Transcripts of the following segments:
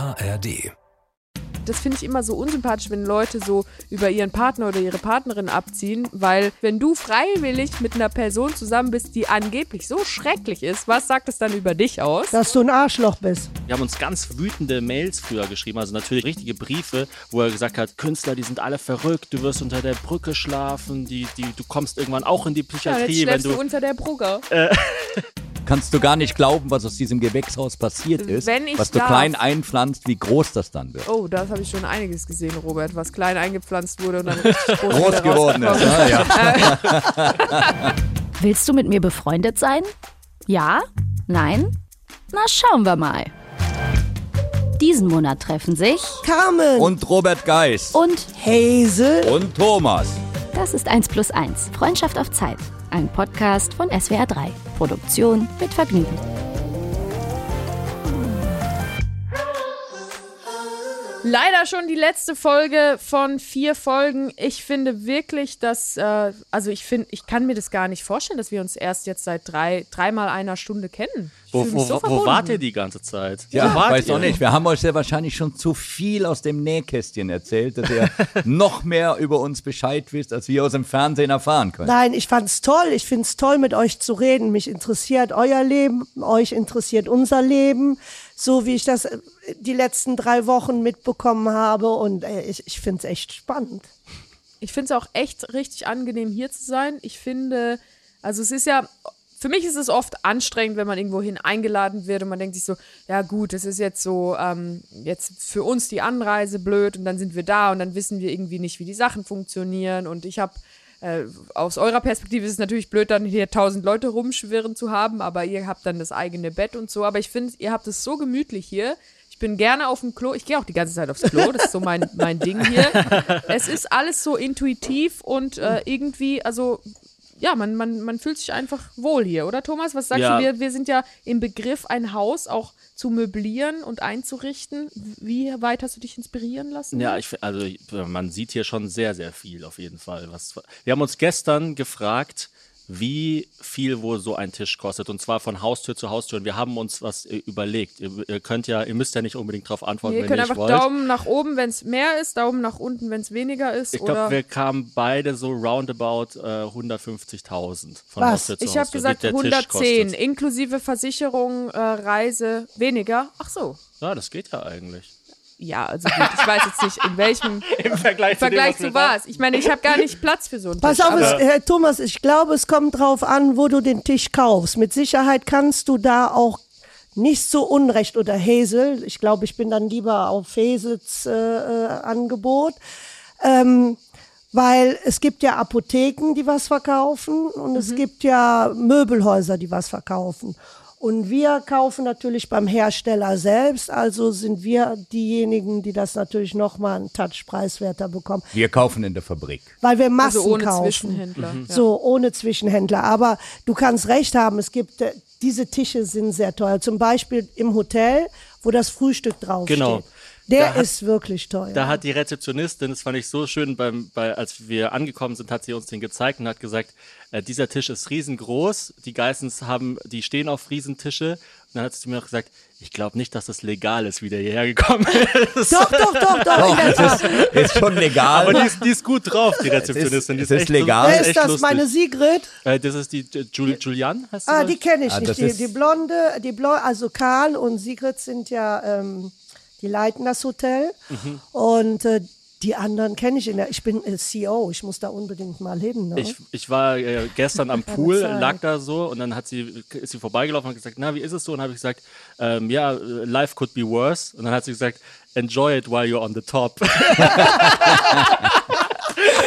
ARD. Das finde ich immer so unsympathisch, wenn Leute so über ihren Partner oder ihre Partnerin abziehen, weil wenn du freiwillig mit einer Person zusammen bist, die angeblich so schrecklich ist, was sagt es dann über dich aus? Dass du ein Arschloch bist. Wir haben uns ganz wütende Mails früher geschrieben, also natürlich richtige Briefe, wo er gesagt hat, Künstler, die sind alle verrückt, du wirst unter der Brücke schlafen, die, die, du kommst irgendwann auch in die Ja, Psychiatrie, jetzt wenn schläfst du... du unter der Brugge. Kannst du gar nicht glauben, was aus diesem Gewächshaus passiert ist. Wenn ich was du darf. klein einpflanzt, wie groß das dann wird. Oh, das habe ich schon einiges gesehen, Robert, was klein eingepflanzt wurde und dann richtig groß, Groß geworden ist. Ah, ja. Willst du mit mir befreundet sein? Ja? Nein? Na, schauen wir mal. Diesen Monat treffen sich Carmen Und Robert Geis. und Hazel. Und Thomas. das ist 1 plus 1, Freundschaft auf Zeit. Ein Podcast von SWR 3. Produktion mit Vergnügen. Leider schon die letzte Folge von vier Folgen. Ich finde wirklich, dass, äh, also ich finde, ich kann mir das gar nicht vorstellen, dass wir uns erst jetzt seit drei, dreimal einer Stunde kennen. Ich Wo, wo, so wo wart ihr die ganze Zeit? Ja, wo wart weiß ihr? auch nicht. Wir haben euch ja wahrscheinlich schon zu viel aus dem Nähkästchen erzählt, dass ihr noch mehr über uns Bescheid wisst, als wir aus dem Fernsehen erfahren können. Nein, ich fand's toll. Ich find's toll, mit euch zu reden. Mich interessiert euer Leben, euch interessiert unser Leben, so wie ich das äh, die letzten drei Wochen mitbekommen habe. Und äh, ich, ich find's echt spannend. Ich finde es auch echt richtig angenehm, hier zu sein. Ich finde, also es ist ja, für mich ist es oft anstrengend, wenn man irgendwohin eingeladen wird und man denkt sich so, ja gut, das ist jetzt so, ähm, jetzt für uns die Anreise blöd und dann sind wir da und dann wissen wir irgendwie nicht, wie die Sachen funktionieren und ich habe äh, aus eurer Perspektive ist es natürlich blöd, dann hier tausend Leute rumschwirren zu haben, aber ihr habt dann das eigene Bett und so. Aber ich finde, ihr habt es so gemütlich hier. Ich bin gerne auf dem Klo. Ich gehe auch die ganze Zeit aufs Klo. Das ist so mein, mein Ding hier. Es ist alles so intuitiv und äh, irgendwie, also ja, man, man, man fühlt sich einfach wohl hier, oder Thomas? Was sagst Ja. du? Wir, wir sind ja im Begriff, ein Haus auch zu möblieren und einzurichten. Wie weit hast du dich inspirieren lassen? Ja, ich, also man sieht hier schon sehr, sehr viel auf jeden Fall. Was, wir haben uns gestern gefragt, wie viel wohl so ein Tisch kostet und zwar von Haustür zu Haustür. Und wir haben uns was äh, überlegt. Ihr, ihr könnt ja, ihr müsst ja nicht unbedingt darauf antworten, Nee, ihr wenn könnt ihr nicht einfach wollt. Daumen nach oben, wenn es mehr ist, Daumen nach unten, wenn es weniger ist. ich oder glaube, wir kamen beide so roundabout äh, 150.000 von Was? Haustür zu ich habe Haustür, gesagt wie der Tisch 110, kostet. inklusive Versicherung, äh, Reise, weniger. Ach so. Ja, das geht ja eigentlich. Ja, also gut, ich weiß jetzt nicht, in welchem Im Vergleich, Vergleich zu was. Ich meine, ich habe gar nicht Platz für so einen Pass Tisch. auf, aber- es, Herr Thomas, ich glaube, es kommt drauf an, wo du den Tisch kaufst. Mit Sicherheit kannst du da auch nicht so unrecht oder Hazel. Ich glaube, ich bin dann lieber auf Hazels äh, äh, Angebot. Ähm, weil es gibt ja Apotheken, die was verkaufen und es gibt ja Möbelhäuser, die was verkaufen. Und wir kaufen natürlich beim Hersteller selbst, also sind wir diejenigen, die das natürlich nochmal einen Touch preiswerter bekommen, Wir kaufen in der Fabrik. weil wir Massen also ohne kaufen. Zwischenhändler. Ja. So, ohne Zwischenhändler. Aber du kannst recht haben, es gibt, äh, diese Tische sind sehr teuer. Zum Beispiel im Hotel, wo das Frühstück draufsteht. Genau. Der hat- ist wirklich teuer. Da hat die Rezeptionistin, das fand ich so schön, beim, bei, als wir angekommen sind, hat sie uns den gezeigt und hat gesagt, äh, dieser Tisch ist riesengroß. Die Geissens haben, die stehen auf Riesentische. Und dann hat sie mir auch gesagt, ich glaube nicht, dass das legal ist, wie der hierher gekommen ist. doch, doch, doch, doch, in der Tat. Ist schon legal. Aber die ist, die ist gut drauf, die Rezeptionistin. die es ist echt, legal. Wer ist das? lustig. Meine Sigrid? Äh, das ist die Jul Julian, heißt sie? Ah, das? die kenne ich Ah, nicht. das Die, ist- die Blonde, die Blonde, also Karl und Sigrid sind ja, ähm, die leiten das Hotel. Mhm. Und äh, die anderen kenne ich in der, ich bin äh, CEO, ich muss da unbedingt mal hin. Ne? Ich, ich war äh, gestern am Pool, lag da so und dann hat sie, ist sie vorbeigelaufen und hat gesagt, na, wie ist es so? Und habe ich gesagt, ähm, ja, life could be worse. Und dann hat sie gesagt, enjoy it while you're on the top.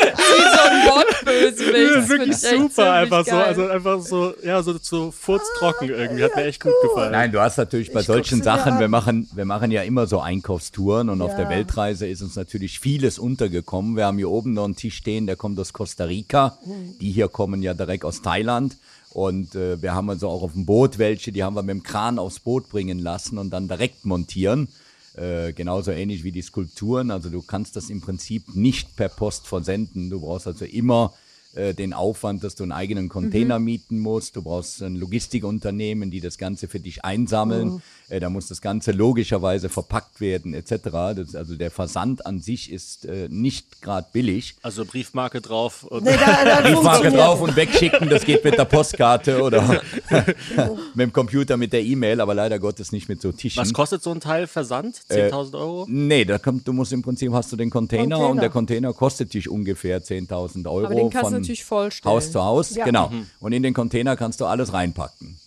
Wie so ein find wirklich super, einfach so, also einfach so, ja, so, so furztrocken irgendwie, hat mir echt gut gefallen. Nein, du hast natürlich bei Ich solchen Sachen, wir machen, wir machen ja immer so Einkaufstouren und auf Ja. der Weltreise ist uns natürlich vieles untergekommen. Wir haben hier oben noch einen Tisch stehen, der kommt aus Costa Rica. Mhm. Die hier kommen ja direkt aus Thailand. Und äh, wir haben also auch auf dem Boot welche, die haben wir mit dem Kran aufs Boot bringen lassen und dann direkt montieren. Äh, genauso ähnlich wie die Skulpturen. Also du kannst das im Prinzip nicht per Post versenden. Du brauchst also immer äh, den Aufwand, dass du einen eigenen Container mieten musst. Du brauchst ein Logistikunternehmen, die das Ganze für dich einsammeln. Äh, da muss das Ganze logischerweise verpackt werden etc. Das, also der Versand an sich ist äh, nicht gerade billig. Also Briefmarke drauf und Nee, da, da Briefmarke drauf und wegschicken, das geht mit der Postkarte oder mit dem Computer, mit der E-Mail, aber leider Gottes nicht mit so Tischen. was kostet so ein Teil Versand? 10.000 Euro? Nee, da kommt, du musst im Prinzip hast du den Container, Container. und der Container kostet dich ungefähr 10.000 Euro. Aber den du von natürlich vollstellen. Haus zu Haus, Ja. genau. Und in den Container kannst du alles reinpacken.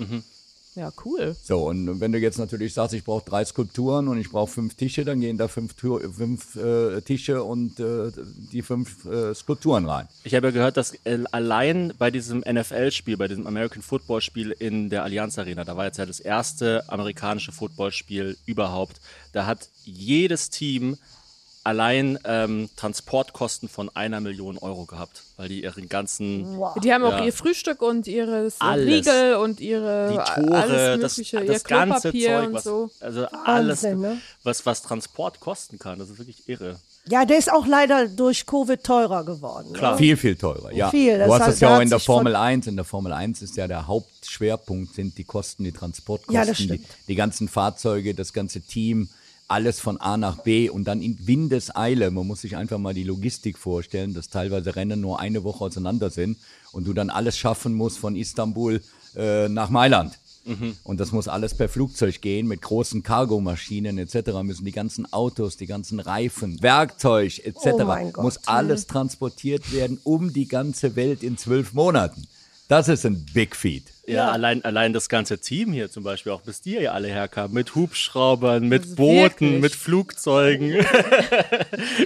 Ja, cool. So, und wenn du jetzt natürlich sagst, ich brauche drei Skulpturen und ich brauche fünf Tische, dann gehen da fünf, fünf äh, Tische und äh, die fünf äh, Skulpturen rein. Ich habe ja gehört, dass äh, allein bei diesem NFL-Spiel, bei diesem American Football-Spiel in der Allianz Arena, da war jetzt ja das erste amerikanische Footballspiel überhaupt, da hat jedes Team allein ähm, Transportkosten von einer Million Euro gehabt, weil die ihren ganzen Die haben auch Ja. ihr Frühstück und ihre Alles. Riegel und ihre die Tore, alles das, mögliche, das ihr ganze Klopapier Zeug, und was, so. also alles, ne? was, was Transport kosten kann, das ist wirklich irre. Ja, der ist auch leider durch Covid teurer geworden. ne? Klar. Viel, viel teurer, ja. Viel, das du hast hat- das ja auch in der Formel 1. In der Formel 1 ist ja der Hauptschwerpunkt sind die Kosten, die Transportkosten, Ja, das die, stimmt. die ganzen Fahrzeuge, das ganze Team, alles von A nach B und dann in Windeseile. Man muss sich einfach mal die Logistik vorstellen, dass teilweise Rennen nur eine Woche auseinander sind und du dann alles schaffen musst von Istanbul äh, nach Mailand. Und das muss alles per Flugzeug gehen, mit großen Cargomaschinen etc. müssen die ganzen Autos, die ganzen Reifen, Werkzeug etc. Oh muss alles transportiert werden um die ganze Welt in zwölf Monaten. Das ist ein Big Feat. Ja, Allein, allein das ganze Team hier zum Beispiel, auch bis die hier alle herkamen, mit Hubschraubern, mit Also Booten, wirklich. mit Flugzeugen.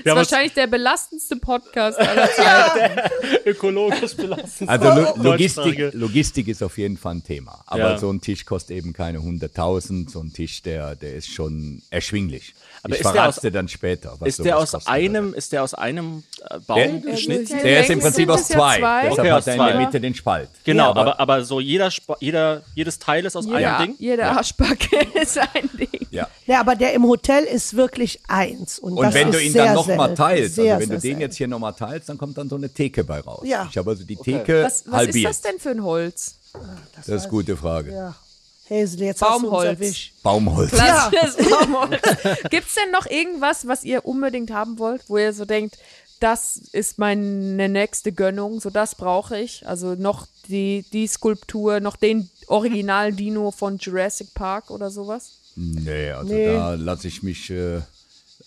Das ist wahrscheinlich der belastendste Podcast aller Zeiten. ökologisch belastet. Also Lo. Logistik, Logistik ist auf jeden Fall ein Thema. Aber Ja. so ein Tisch kostet eben keine 100.000. So ein Tisch, der, der ist schon erschwinglich. Aber ich ist der verrate dir dann später. Was Ist der aus einem, ist der aus einem äh, Baum Der- geschnitten? Ja, Der ist im Prinzip aus ja zwei. zwei. Deshalb Okay, hat er in der. Mitte den Spalt. Genau, Ja, aber, aber so jeder, Sp- jeder, jedes Teil ist aus einem Ja, Ding. jede Arschbacke ist ein Ding. ja. Ja, aber der im Hotel ist wirklich eins. Und, Und das wenn ist du ihn sehr dann nochmal teilst, sehr, also wenn du den jetzt hier nochmal teilst, dann kommt dann so eine Theke bei raus. Ja. Ich habe also die Theke Was, was ist halbiert. das denn für ein Holz? Das ist eine gute Frage. Ja. Hazel, jetzt hast du uns Baumholz. Baumholz. Klassisches Baumholz. Gibt es denn noch irgendwas, was ihr unbedingt haben wollt, wo ihr so denkt, das ist meine nächste Gönnung, so das brauche ich? Also noch die, die Skulptur, noch den Original-Dino von Jurassic Park oder sowas? Nee, also Nee. da lasse ich mich äh,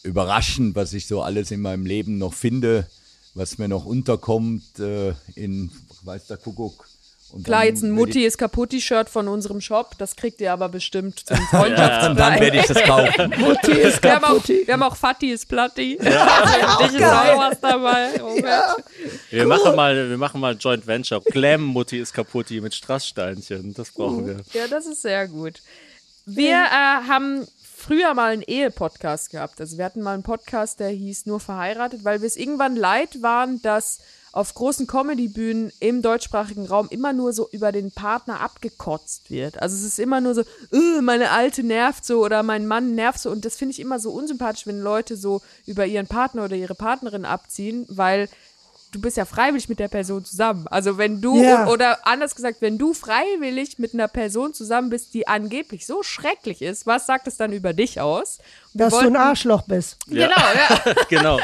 überraschen, was ich so alles in meinem Leben noch finde, was mir noch unterkommt äh, in, weiß der Kuckuck. Und Klar, dann jetzt ein Mutti ist kaputt-Shirt von unserem Shop, das kriegt ihr aber bestimmt zum Und dann Freundschaftspreis. werde ich das kaufen. Mutti ist Wir haben, auch, kaputt. wir haben auch Fatty ist Platti. Also, dich ist auch was dabei. Oh Mensch. Wir machen mal, wir machen mal Joint Venture. Glam Mutti ist kaputti mit Strasssteinchen. Das brauchen wir. Ja, das ist sehr gut. Wir äh, haben früher mal einen Ehe-Podcast gehabt. Also wir hatten mal einen Podcast, der hieß Nur verheiratet, weil wir es irgendwann leid waren, dass auf großen Comedy-Bühnen im deutschsprachigen Raum immer nur so über den Partner abgekotzt wird. Also es ist immer nur so, "Äh, meine Alte nervt so oder mein Mann nervt so. Und das finde ich immer so unsympathisch, wenn Leute so über ihren Partner oder ihre Partnerin abziehen, weil du bist ja freiwillig mit der Person zusammen. Also wenn du, Ja. oder anders gesagt, wenn du freiwillig mit einer Person zusammen bist, die angeblich so schrecklich ist, was sagt es dann über dich aus? Dass du ein wollten- Arschloch bist. Genau, ja. Genau.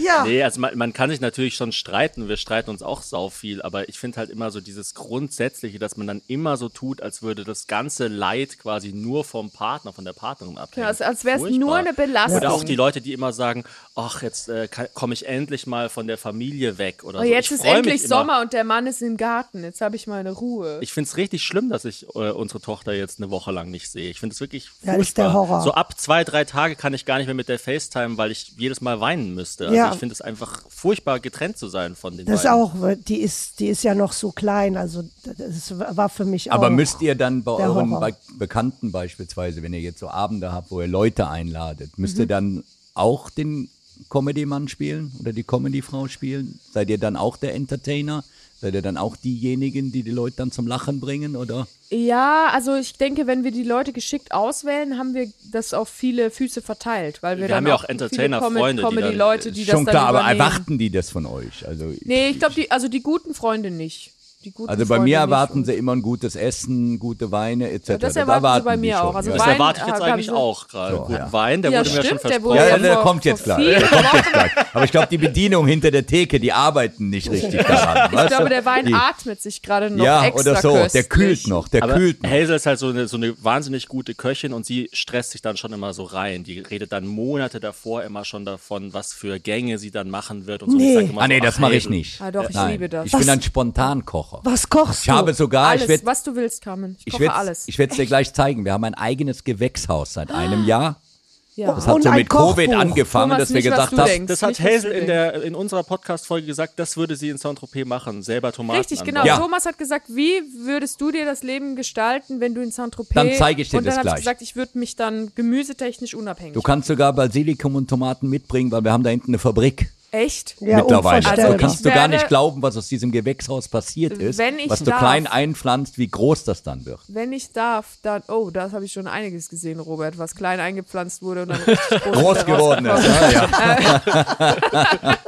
Ja. Nee, also man, man kann sich natürlich schon streiten. Wir streiten uns auch sau viel, aber ich finde halt immer so dieses Grundsätzliche, dass man dann immer so tut, als würde das ganze Leid quasi nur vom Partner, von der Partnerin abhängen. Ja, als- als wär's Furchtbar. nur eine Belastung. Oder auch die Leute, die immer sagen, ach, jetzt äh, komme ich endlich mal von der Familie weg oder Oh, so. jetzt ich ist endlich. Sommer und der Mann ist im Garten. Jetzt habe ich meine Ruhe. Ich finde es richtig schlimm, dass ich äh, unsere Tochter jetzt eine Woche lang nicht sehe. Ich finde es wirklich furchtbar. Ja, ist der Horror. So ab zwei, drei Tage kann ich gar nicht mehr mit der FaceTime, weil ich jedes Mal weinen müsste. Also Ja. ich finde es einfach furchtbar, getrennt zu sein von den Das beiden. auch, die ist, die ist ja noch so klein, also das war für mich auch. Aber müsst ihr dann bei euren Horror. Be Bekannten beispielsweise, wenn ihr jetzt so Abende habt, wo ihr Leute einladet, müsst Mhm. ihr dann auch den Comedy-Mann spielen oder die Comedy-Frau spielen? Seid ihr dann auch der Entertainer, Seid ihr dann auch diejenigen, die die Leute dann zum Lachen bringen, oder? Ja, also ich denke, wenn wir die Leute geschickt auswählen, haben wir das auf viele Füße verteilt, weil wir, Wir dann haben ja auch viele Entertainer-Freunde, die Comedy dann- Leute, die das Schon dann klar, aber übernehmen. erwarten die das von euch? Also, Nee, ich glaube, die, also die guten Freunde nicht. Die guten also bei Freunde mir nicht. erwarten sie immer ein gutes Essen, gute Weine etc. das erwarten sie bei mir auch. schon, Also ja. Das Wein, erwarte ich äh, jetzt haben eigentlich auch gerade. So, Guten ja. Wein, der Ja, wurde mir stimmt, schon der wurde versprochen. Ja, Ja, der vor- kommt jetzt gleich. Der kommt jetzt gleich. Aber ich glaube, die Bedienung hinter der Theke, die arbeiten nicht richtig daran. Ich glaube, der Wein die, atmet sich gerade noch Ja, extra oder so. Der köstlich. kühlt noch, der Aber kühlt noch. Hazel ist halt so eine, so eine wahnsinnig gute Köchin und sie stresst sich dann schon immer so rein. Die redet dann Monate davor immer schon davon, was für Gänge sie dann machen wird und so. Nee. Ah, nee, das ach, mache ich nicht. Ah, doch, ich Nein. liebe das. Ich bin ein Spontankocher. Was kochst Ich du? habe sogar, Alles, ich werde was du willst, Carmen. Ich ich koche werde alles. ich werde es dir gleich zeigen. Wir haben ein eigenes Gewächshaus seit einem Jahr. ja. Das hat Und so mit Covid Kochbuch. angefangen, Thomas, dass wir nicht, gesagt haben, denkst. Das hat Hazel in, der, in unserer Podcast-Folge gesagt, das würde sie in Saint-Tropez machen, selber Tomaten Richtig, genau. Ja. Thomas hat gesagt, wie würdest du dir das Leben gestalten, wenn du in Saint-Tropez... Dann zeige ich dir Und dann das habe ich gleich. gesagt, ich würde mich dann gemüsetechnisch unabhängig du kannst sogar Basilikum und Tomaten mitbringen, weil wir haben da hinten eine Fabrik. Echt? Ja, mittlerweile. Also kannst du gar nicht glauben, was aus diesem Gewächshaus passiert ist, Wenn ich was du darf. klein einpflanzt, wie groß das dann wird. Wenn ich darf, dann... Oh, das habe ich schon einiges gesehen, Robert, was klein eingepflanzt wurde und dann richtig groß, Groß geworden ist. Ja, ja.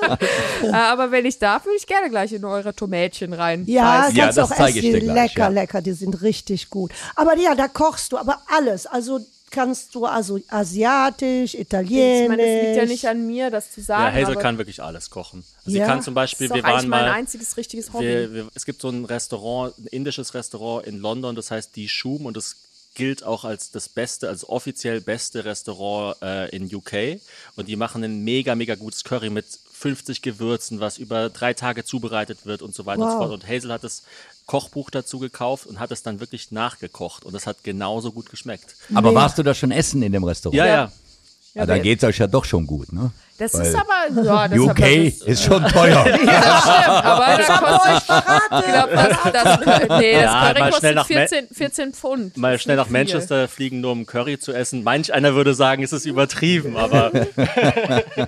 Äh, aber wenn ich darf, würde ich gerne gleich in eure Tomätchen rein. Ja. Ja, das auch zeige essen. ich dir Die gleich, lecker, ja. lecker, die sind richtig gut. Aber ja, da kochst du, aber alles. Also kannst du also asiatisch, italienisch. Ich meine, es liegt ja nicht an mir, das zu Ja, sagen. Hazel aber kann wirklich alles kochen. Also Ja, Sie kann zum Beispiel, das ist wir doch eigentlich waren mein mal, einziges richtiges Hobby. wir, wir, es gibt so ein Restaurant, ein indisches Restaurant in London, das heißt Die Schum und das gilt auch als das beste, als offiziell beste Restaurant äh, in UK. Und die machen ein mega, mega gutes Curry mit 50 Gewürzen, was über drei Tage zubereitet wird und so weiter und so Wow. fort. Und Hazel hat das Kochbuch dazu gekauft und hat es dann wirklich nachgekocht und das hat genauso gut geschmeckt. Aber warst du da schon essen in dem Restaurant? Ja, ja. Ja, dann geht's euch ja doch schon gut, ne? Das Weil ist aber, ja, das UK aber, das, ist schon teuer. aber da kostet, ich glaube, das, das, nee, das Ja, Curry mal kostet schnell nach 14, 14 Pfund. Mal Das ist schnell nach viel. Manchester fliegen, nur um Curry zu essen. Manch einer würde sagen, es ist übertrieben, aber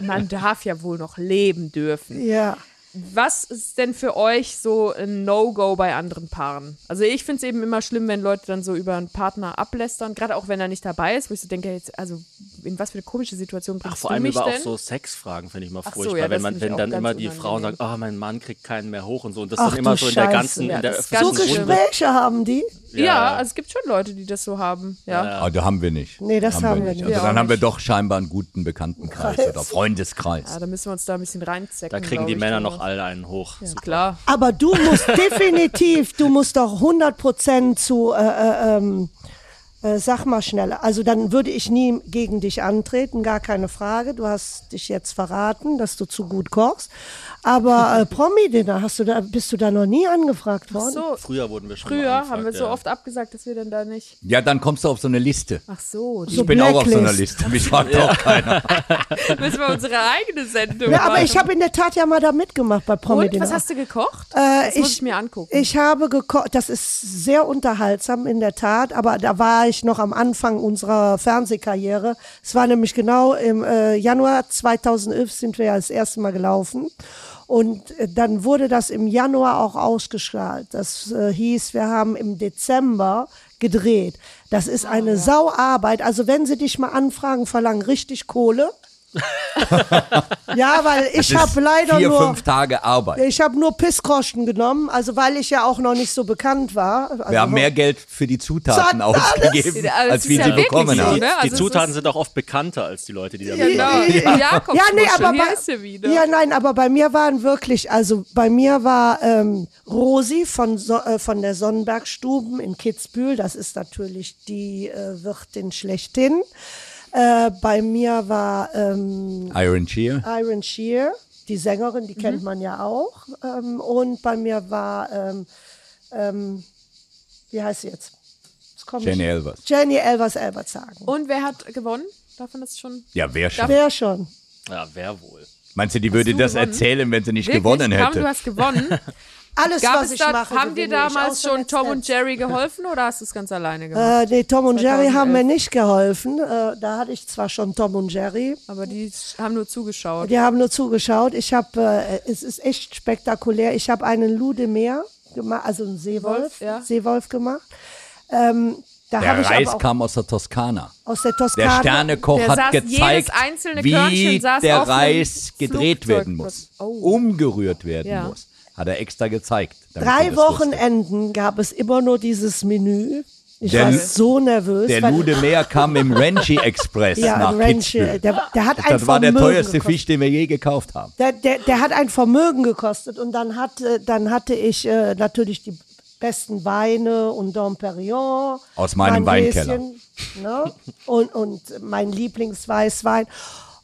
Man darf ja wohl noch leben dürfen. Ja. Was ist denn für euch so ein No-Go bei anderen Paaren? Also ich finde es eben immer schlimm, wenn Leute dann so über einen Partner ablästern, gerade auch wenn er nicht dabei ist, wo ich so denke, jetzt, also in was für eine komische Situation Ach, bringst vor du allem mich über auch denn? so Sexfragen finde ich immer Ach so, furchtbar, ja, wenn man, wenn auch dann immer die Frauen sagen, oh, mein Mann kriegt keinen mehr hoch und so. Und das Ach dann immer so in der ganzen, Ja, in der ist So. Gespräche haben die? ja, Ja. also es gibt schon Leute, die das so haben. Ja. Ja. Aber da haben wir nicht. Nee, das haben wir nicht. nicht. Also dann auch haben wir doch scheinbar einen guten Bekanntenkreis Kreis. oder Freundeskreis. Ja, da müssen wir uns da ein bisschen reinzecken. Da kriegen die Männer Thomas. Noch alle einen hoch. Super. Klar. Aber du musst definitiv, du musst doch 100% zu, äh, äh, ähm, äh, sag mal schneller. Also dann würde ich nie gegen dich antreten, gar keine Frage. Du hast dich jetzt verraten, dass du zu gut kochst. Aber äh, Promi-Dinner, hast du da, bist du da noch nie angefragt worden? So, Früher wurden wir schon früher mal angefragt, haben wir so ja. oft abgesagt, dass wir dann da nicht. Ja, dann kommst du auf so eine Liste. Ach so, die So Ich bin auch auf so einer Blacklist. Liste. Mich fragt auch keiner. müssen wir unsere eigene Sendung Ja, aber machen. ich habe in der Tat ja mal da mitgemacht bei Promi-Dinner. was hast du gekocht? Äh, das muss ich mir angucken. Ich habe gekocht, das ist sehr unterhaltsam in der Tat, aber da war ich noch am Anfang unserer Fernsehkarriere. Es war nämlich genau im äh, Januar 2011 sind wir ja das erste Mal gelaufen. Und äh, dann wurde das im Januar auch ausgestrahlt. Das äh, hieß, wir haben im Dezember gedreht. Das ist Ah, eine Sauarbeit. Also wenn sie dich mal anfragen, verlangen richtig Kohle. ja, weil ich habe leider Vier, nur fünf Tage Arbeit. ich habe nur Pissgroschen genommen, also weil ich ja auch noch nicht so bekannt war. Also Wir haben mehr Geld für die Zutaten ausgegeben, Ja, das als wie ja sie bekommen so, haben. ne? Also Die Zutaten sind auch oft bekannter als die Leute, die da Genau. mitmachen. Jakobs Ja, nee, aber bei, ja, nein, aber bei mir waren wirklich, also bei mir war ähm, Rosi von, so äh, von der Sonnenbergstuben in Kitzbühel, das ist natürlich die äh, Wirtin schlechthin. Äh, bei mir war ähm, Iron Shear. Iron Shear, die Sängerin, die Mhm. kennt man ja auch. Ähm, und bei mir war, ähm, ähm, wie heißt sie jetzt? Ich- Jenny Elvers. Jenny Elvers Elbert sagen. Und wer hat gewonnen? Darf man das schon? Ja, wer schon. Wer schon? Ja, wer wohl? Meinst du, die würde das gewonnen? erzählen, wenn sie nicht Wirklich? gewonnen hätte? du hast gewonnen. Alles, Gab was es ich da, mache, haben dir damals schon Tom und. Jerry geholfen oder hast du es ganz alleine gemacht? Äh, nee, Tom und Jerry haben mir 2011. nicht geholfen. Äh, da hatte ich zwar schon Tom und Jerry. Aber die haben nur zugeschaut. Die haben nur zugeschaut. Ich habe, äh, es ist echt spektakulär. Ich habe einen Ludemeer gemacht, also einen Seewolf, Wolf, ja. Seewolf gemacht. Ähm, da habe Der ich Reis kam aus der Toskana. aus der Der Toskana. Sternekoch Der hat saß- jedes gezeigt, einzelne wie der Reis gedreht Flugzeug. werden muss, Oh. umgerührt werden Ja. muss. Hat er extra gezeigt. Drei das. Wochenenden gab es immer nur dieses Menü. Ich Der war so nervös. Der Lude Meer kam im Renchi Express ja, nach ein Ranch, Kitzbühel. der, der hat ein Das war der Vermögen teuerste gekostet. Fisch, den wir je gekauft haben. Der, der, der hat ein Vermögen gekostet und dann, hat, äh, dann hatte ich äh, natürlich die besten Weine und Dom Perignon. Aus meinem mein Weinkeller. Ne? Und, und mein Lieblingsweißwein.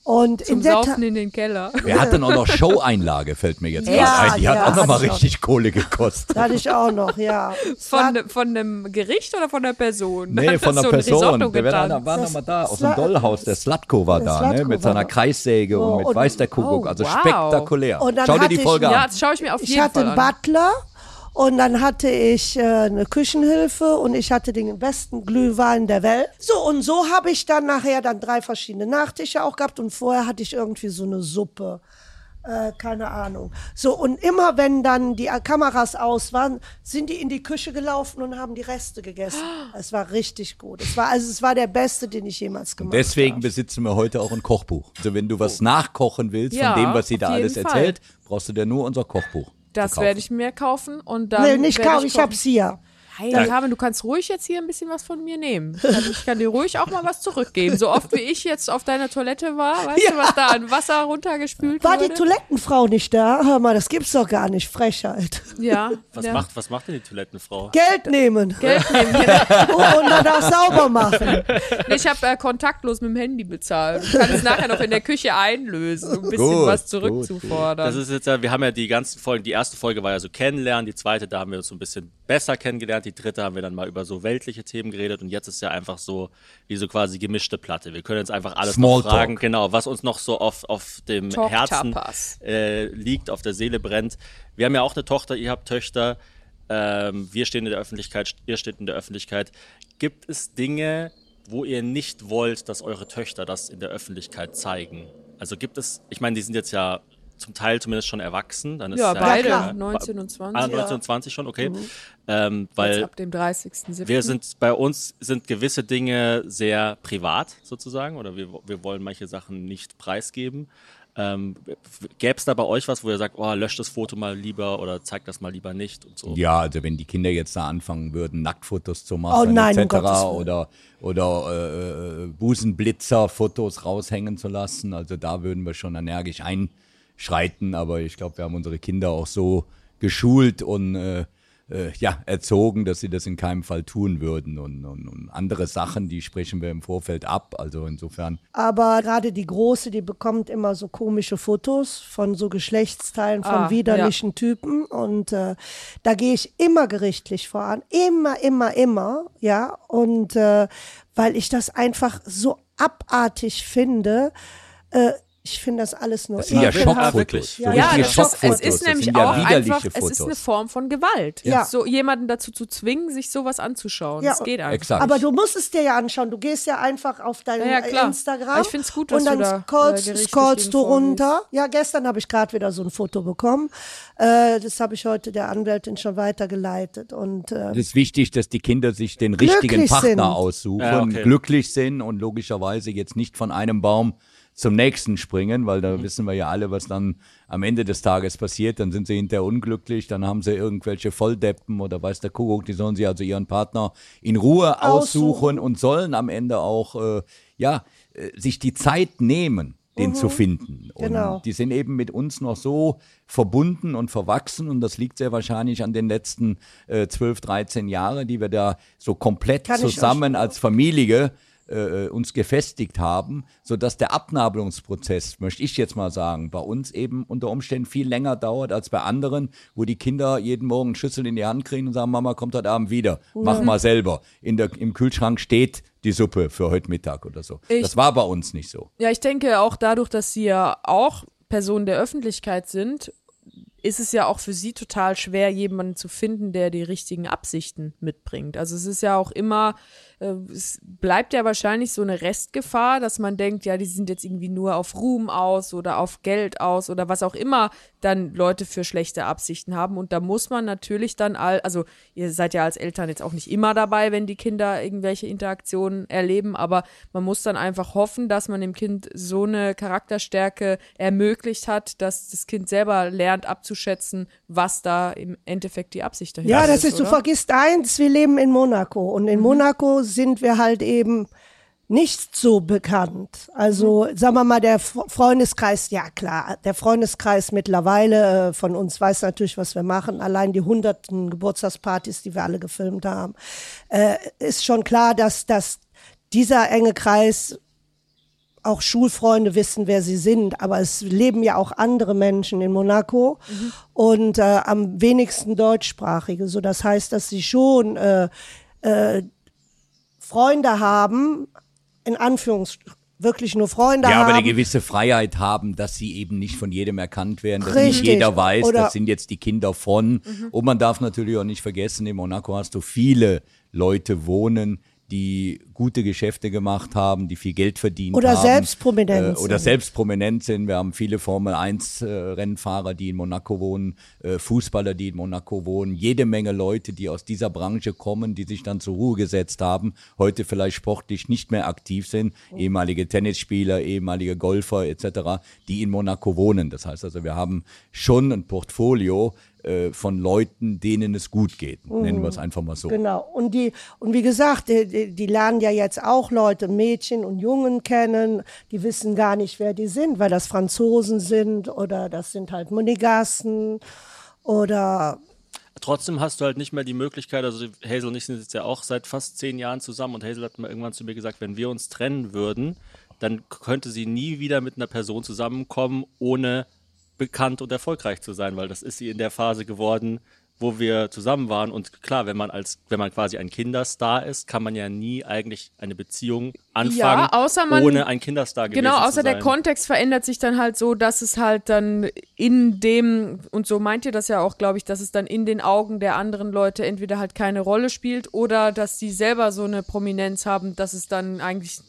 Und Zum in Saufen in den Keller. Wir hatten auch noch Show-Einlage, fällt mir jetzt Ja, gerade ein. Die hat ja, auch noch mal hatte ich auch. richtig Kohle gekostet. hatte ich auch noch, ja. War- Von, de- von einem Gericht oder von der Person? Nee, Hat von der so Person. Der war, getanzt? war noch mal da, aus dem Dollhaus. Der Slatko war Der da, ne? Slatko mit seiner war. Kreissäge und Oh, mit und- Weiß der Kuckuck. Oh, Also wow. spektakulär. Und dann Schau dir hatte die ich- Folge Ja, an. das schaue ich mir auf ich jeden hatte Fall einen an. Butler und dann hatte ich äh, eine Küchenhilfe und ich hatte den besten Glühwein der Welt. So, und so habe ich dann nachher dann drei verschiedene Nachtische auch gehabt und vorher hatte ich irgendwie so eine Suppe. Äh, keine Ahnung. So, und immer wenn dann die Kameras aus waren, sind die in die Küche gelaufen und haben die Reste gegessen. Es war richtig gut. Es war, also es war der beste, den ich jemals gemacht Deswegen habe. besitzen wir heute auch ein Kochbuch. Also wenn du was nachkochen willst Ja, von dem, was sie da alles jeden erzählt, brauchst du dir nur unser Kochbuch. Das werde ich mir kaufen und dann. Nee, nicht kaufen, ich gucken. hab's hier. Hey, Carmen, du kannst ruhig jetzt hier ein bisschen was von mir nehmen. Also ich kann dir ruhig auch mal was zurückgeben. So oft wie ich jetzt auf deiner Toilette war, weißt du, was da an Wasser runtergespült War die wurde? Toilettenfrau nicht da? Hör mal, das gibt's doch gar nicht. Frechheit. Ja. Was, ja. macht, was macht denn die Toilettenfrau? Geld nehmen Geld nehmen. Genau. und dann auch sauber machen. Nee, Ich habe äh, kontaktlos mit dem Handy bezahlt. Ich kann es nachher noch in der Küche einlösen, um ein bisschen Gut, was gut, zurückzufordern. Das ist jetzt ja, wir haben ja die ganzen Folgen, die erste Folge war ja so kennenlernen, die zweite, da haben wir uns so ein bisschen besser kennengelernt, die dritte haben wir dann mal über so weltliche Themen geredet und jetzt ist ja einfach so, wie so quasi gemischte Platte. Wir können jetzt einfach alles noch Smalltalk. fragen, genau, was uns noch so auf, auf dem Talk Herzen äh, liegt, auf der Seele brennt. Wir haben ja auch eine Tochter, ihr habt Töchter, ähm, wir stehen in der Öffentlichkeit, ihr steht in der Öffentlichkeit. Gibt es Dinge, wo ihr nicht wollt, dass eure Töchter das in der Öffentlichkeit zeigen? Also gibt es, ich meine, die sind jetzt ja zum Teil zumindest schon erwachsen. Dann ist ja, beide, klar. 19 und 20. Ah, 19 und 20 schon, okay. Ähm, Jetzt weil ab dem 30.07. wir sind, bei uns sind gewisse Dinge sehr privat sozusagen oder wir, wir wollen manche Sachen nicht preisgeben. Ähm, Gäbe es da bei euch was, wo ihr sagt, oh, löscht das Foto mal lieber oder zeigt das mal lieber nicht und so? Ja, also wenn die Kinder jetzt da anfangen würden, Nacktfotos zu machen Oh nein, um etc. Willen. oder oder äh, äh, Busenblitzer-Fotos raushängen zu lassen, also da würden wir schon energisch einschreiten, aber ich glaube, wir haben unsere Kinder auch so geschult und äh, äh, ja, erzogen, dass sie das in keinem Fall tun würden und, und, und andere Sachen, die sprechen wir im Vorfeld ab, also insofern Aber gerade die Große, die bekommt immer so komische Fotos von so Geschlechtsteilen von Ah, widerlichen Typen. Und äh, da gehe ich immer gerichtlich voran. Immer, immer, immer. Ja. Und äh, weil ich das einfach so abartig finde, äh, ich finde das alles nur Das sind ja. Schockfotos. Ja, Ja, das Schockfotos. es ist nämlich ja auch einfach, Fotos. es ist eine Form von Gewalt. Ja. So jemanden dazu zu zwingen, sich sowas anzuschauen. Ja, das geht einfach. Exakt. Aber du musst es dir ja anschauen. Du gehst ja einfach auf dein Ja. Instagram. Aber ich find's gut, dass und dann du da, äh, scrollst, gerichtlich scrollst du runter. Ja, gestern habe ich gerade wieder so ein Foto bekommen. Äh, das habe ich heute der Anwältin schon weitergeleitet. Und äh, Es ist wichtig, dass die Kinder sich den richtigen Partner sind. aussuchen, Ja, okay. glücklich sind und logischerweise jetzt nicht von einem Baum zum nächsten springen, weil da wissen wir ja alle, was dann am Ende des Tages passiert. Dann sind sie hinterher unglücklich, dann haben sie irgendwelche Volldeppen oder weiß der Kuckuck, die sollen sie also ihren Partner in Ruhe aussuchen, Aussuchen. und sollen am Ende auch äh, ja äh, sich die Zeit nehmen, den zu finden. Und Genau. die sind eben mit uns noch so verbunden und verwachsen und das liegt sehr wahrscheinlich an den letzten äh, 12, 13 Jahren, die wir da so komplett Kann zusammen als Familie äh, uns gefestigt haben, sodass der Abnabelungsprozess, möchte ich jetzt mal sagen, bei uns eben unter Umständen viel länger dauert als bei anderen, wo die Kinder jeden Morgen Schüssel in die Hand kriegen und sagen, Mama kommt heute Abend wieder, mach mal selber. In der, Im Kühlschrank steht die Suppe für heute Mittag oder so. Ich- das war bei uns nicht so. Ja, ich denke auch dadurch, dass sie ja auch Personen der Öffentlichkeit sind, ist es ja auch für sie total schwer, jemanden zu finden, der die richtigen Absichten mitbringt. Also es ist ja auch immer, äh, es bleibt ja wahrscheinlich so eine Restgefahr, dass man denkt, ja, die sind jetzt irgendwie nur auf Ruhm aus oder auf Geld aus oder was auch immer dann Leute für schlechte Absichten haben. Und da muss man natürlich dann all, also ihr seid ja als Eltern jetzt auch nicht immer dabei, wenn die Kinder irgendwelche Interaktionen erleben, aber man muss dann einfach hoffen, dass man dem Kind so eine Charakterstärke ermöglicht hat, dass das Kind selber lernt abzuschätzen, was da im Endeffekt die Absicht dahinter Ja, ist. das ist, du oder? vergisst eins, wir leben in Monaco und in Monaco sind wir halt eben nicht so bekannt. Also sagen wir mal, der Freundeskreis, ja klar, der Freundeskreis mittlerweile äh, von uns weiß natürlich, was wir machen. Allein die hunderten Geburtstagspartys, die wir alle gefilmt haben, äh, ist schon klar, dass, dass dieser enge Kreis auch Schulfreunde wissen, wer sie sind, aber es leben ja auch andere Menschen in Monaco und äh, am wenigsten deutschsprachige. So, das heißt, dass sie schon äh, äh, Freunde haben, in Anführungs wirklich nur Freunde Ja, haben. aber eine gewisse Freiheit haben, dass sie eben nicht von jedem erkannt werden, dass Richtig. nicht jeder weiß, Oder- das sind jetzt die Kinder von. Und man darf natürlich auch nicht vergessen, in Monaco hast du viele Leute wohnen, die gute Geschäfte gemacht haben, die viel Geld verdient Oder haben. selbst prominent äh, Oder selbst prominent sind. Wir haben viele Formel-1-Rennfahrer, die in Monaco wohnen, äh, Fußballer, die in Monaco wohnen, jede Menge Leute, die aus dieser Branche kommen, die sich dann zur Ruhe gesetzt haben, heute vielleicht sportlich nicht mehr aktiv sind, ehemalige Tennisspieler, ehemalige Golfer etc., die in Monaco wohnen. Das heißt also, wir haben schon ein Portfolio äh, von Leuten, denen es gut geht. Nennen wir es einfach mal so. Genau. Und die, und wie gesagt, die, die, die lernen ja jetzt auch Leute, Mädchen und Jungen kennen, die wissen gar nicht, wer die sind, weil das Franzosen sind oder das sind halt Monegassen oder Trotzdem hast du halt nicht mehr die Möglichkeit, also Hazel und ich sind jetzt ja auch seit fast zehn Jahren zusammen und Hazel hat mal irgendwann zu mir gesagt, wenn wir uns trennen würden, dann könnte sie nie wieder mit einer Person zusammenkommen, ohne bekannt und erfolgreich zu sein, weil das ist sie in der Phase geworden, wo wir zusammen waren. Und klar, wenn man als, wenn man quasi ein Kinderstar ist, kann man ja nie eigentlich eine Beziehung anfangen, außer man- ohne ein Kinderstar gewesen Genau, zu außer der. Kontext verändert sich dann halt so, dass es halt dann in dem, und so meint ihr das ja auch, glaube ich, dass es dann in den Augen der anderen Leute entweder halt keine Rolle spielt oder dass die selber so eine Prominenz haben, dass es dann eigentlich.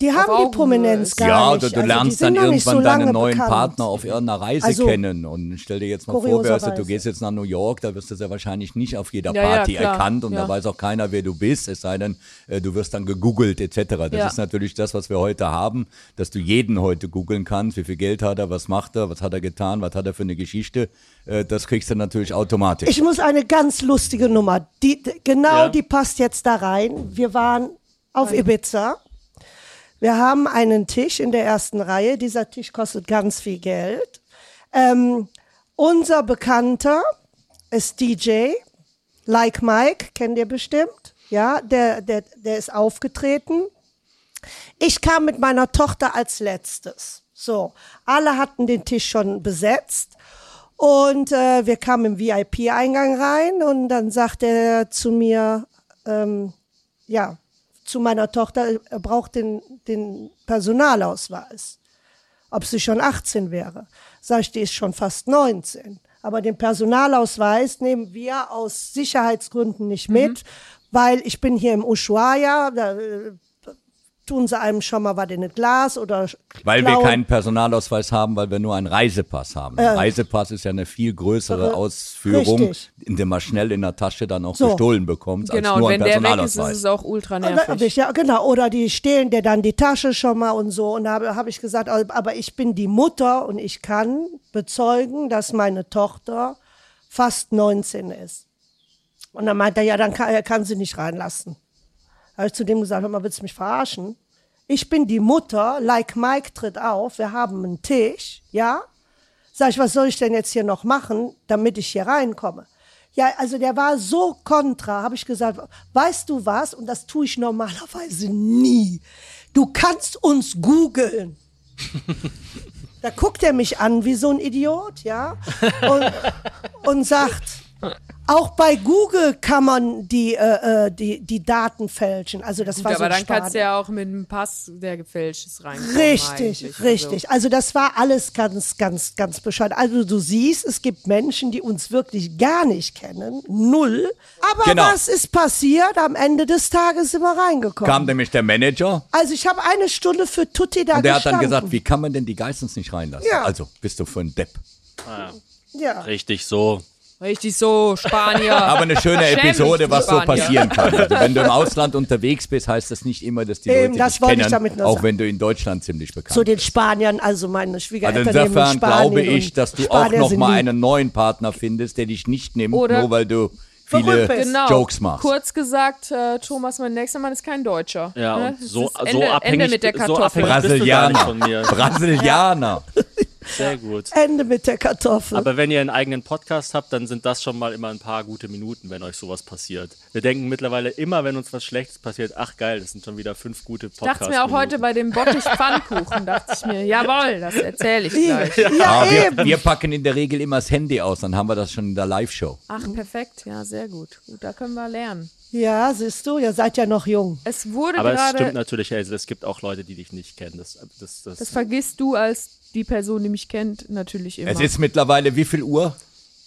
Die auf haben die Prominenz gar ja, nicht. oder du Also die lernst sind dann irgendwann so lange deinen neuen bekannt. Partner auf irgendeiner Reise Also, kennen. Und stell dir jetzt mal vor, kurioserweise. du gehst jetzt nach New York, da wirst du sehr wahrscheinlich nicht auf jeder Ja, ja, Party klar. erkannt und Ja. da weiß auch keiner, wer du bist, es sei denn, äh, du wirst dann gegoogelt etc. Das Ja. ist natürlich das, was wir heute haben, dass du jeden heute googeln kannst, wie viel Geld hat er, was macht er, was hat er getan, was hat er für eine Geschichte. Äh, Das kriegst du natürlich automatisch. Ich muss eine ganz lustige Nummer, die, genau Ja. die passt jetzt da rein. Wir waren auf Ibiza. Wir haben einen Tisch in der ersten Reihe. Dieser Tisch kostet ganz viel Geld. Ähm, unser Bekannter ist DJ, Like Mike, kennt ihr bestimmt. Ja, der, der, der ist aufgetreten. Ich kam mit meiner Tochter als letztes. So, alle hatten den Tisch schon besetzt. Und äh, wir kamen im VIP-Eingang rein und dann sagte er zu mir, ähm, ja, zu meiner Tochter, er braucht den, den Personalausweis. Ob sie schon 18 wäre. Sag ich, die ist schon fast 19. Aber den Personalausweis nehmen wir aus Sicherheitsgründen nicht mit, weil ich bin hier im Ushuaia, da äh, tun sie einem schon mal was in das Glas oder Weil wir klauen. keinen Personalausweis haben, weil wir nur einen Reisepass haben. Ein Reisepass ist ja eine viel größere Ausführung, richtig. in der man schnell in der Tasche dann auch So. gestohlen bekommt, Genau, als und nur wenn ein der weg ist, ist Personalausweis. es auch ultra Oder, nervig. ja, genau. Oder die stehlen dir dann die Tasche schon mal und so. Und da habe hab ich gesagt, aber ich bin die Mutter und ich kann bezeugen, dass meine Tochter fast 19 ist. Und dann meinte er, ja, dann kann, er kann sie nicht reinlassen. Habe ich zu dem gesagt, hör mal, willst du mich verarschen? Ich bin die Mutter, like Mike tritt auf, wir haben einen Tisch, ja? Sag ich, was soll ich denn jetzt hier noch machen, damit ich hier reinkomme? Ja, also der war so kontra, habe ich gesagt, weißt du was? Und das tue ich normalerweise nie. Du kannst uns googeln. Da guckt er mich an wie so ein Idiot, ja, und, und sagt, Auch bei Google kann man die, äh, äh, die, die Daten fälschen. Also das Gut, war so aber dann kannst du ja auch mit einem Pass, der gefälscht ist, reinkommen. Richtig, eigentlich. richtig. Also das war alles ganz, ganz, ganz bescheuert. Also du siehst, es gibt Menschen, die uns wirklich gar nicht kennen. Null. Aber Genau. was ist passiert? Am Ende des Tages sind wir reingekommen. Kam nämlich der Manager also ich habe eine Stunde für Tutti da und der hat dann gestanden. gesagt, wie kann man denn die Geissens nicht reinlassen? Ja. Also, bist du für ein Depp. ja. Richtig so. Richtig so, Spanier. Aber eine schöne Episode, was so passieren kann. Also, wenn du im Ausland unterwegs bist, heißt das nicht immer, dass die Eben, Leute das dich wollte ich kennen, damit auch sagen. wenn du in Deutschland ziemlich bekannt Zu den bist. Spaniern, also meine Also Schwiegereltern in insofern Spanien glaube ich, dass du Spanier auch noch sind mal lieb. einen neuen Partner findest, der dich nicht nimmt, Oder- nur weil du viele bist. Genau. Jokes machst. Kurz gesagt, äh, Thomas, mein nächster Mann ist kein Deutscher. Ja, Ne? so, so Ende, abhängig, Ende mit der so Kartoffel. abhängig bist du gar nicht von Brasilianer. mir. Brasilianer. Sehr gut. Ende mit der Kartoffel. Aber wenn ihr einen eigenen Podcast habt, dann sind das schon mal immer ein paar gute Minuten, wenn euch sowas passiert. Wir denken mittlerweile immer, wenn uns was Schlechtes passiert, ach geil, das sind schon wieder fünf gute Ich Podcasts. dachte mir auch heute bei dem Bottich Pfannkuchen, dachte ich mir, jawohl, das erzähle ich gleich. ja, Aber eben. wir, wir packen in der Regel immer das Handy aus, dann haben wir das schon in der Live-Show. Ach, perfekt, ja, sehr gut. Gut, da können wir lernen. Ja, siehst du, ihr seid ja noch jung. Es wurde Aber es stimmt natürlich, Hazel, es gibt auch Leute, die dich nicht kennen. Das, das, das, das vergisst du als die Person, die mich kennt, natürlich immer. Es ist mittlerweile wie viel Uhr?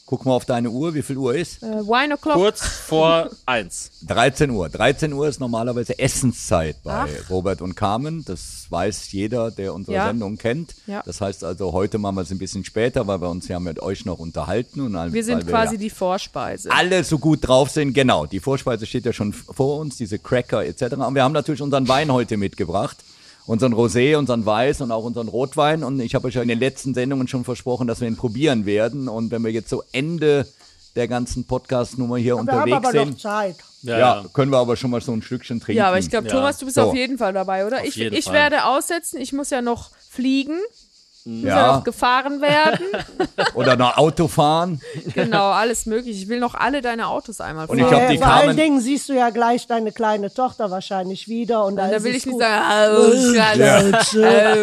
Guck mal auf deine Uhr, wie viel Uhr ist? äh, Wine O'Clock. kurz vor eins. 13 Uhr. 13 Uhr ist normalerweise Essenszeit bei Ach. Robert und Carmen. Das weiß jeder, der unsere Ja. Sendung kennt. Ja. Das heißt also, heute machen wir es ein bisschen später, weil wir uns ja mit euch noch unterhalten. Und Wir sind weil quasi ja die Vorspeise. alle so gut drauf sind. Genau, die Vorspeise steht ja schon vor uns, diese Cracker etc. Und wir haben natürlich unseren Wein heute mitgebracht. Unseren Rosé, unseren Weiß und auch unseren Rotwein. Und ich habe euch ja in den letzten Sendungen schon versprochen, dass wir ihn probieren werden. Und wenn wir jetzt so Ende der ganzen Podcast-Nummer hier Wir haben unterwegs aber sind, noch Zeit. Ja, ja, können wir aber schon mal so ein Stückchen trinken. Ja, aber ich glaube. Thomas, du bist So. auf jeden Fall dabei, oder? ich jeden ich Fall. werde aussetzen, ich muss ja noch fliegen, ja ja, noch gefahren werden. oder noch Auto fahren. genau, alles möglich. Ich will noch alle deine Autos einmal Und fahren. ich glaub, die vor allen Dingen siehst du ja gleich deine kleine Tochter wahrscheinlich wieder. Und, Und da will ich es nicht gut. sagen, oh, Schatz, Ja.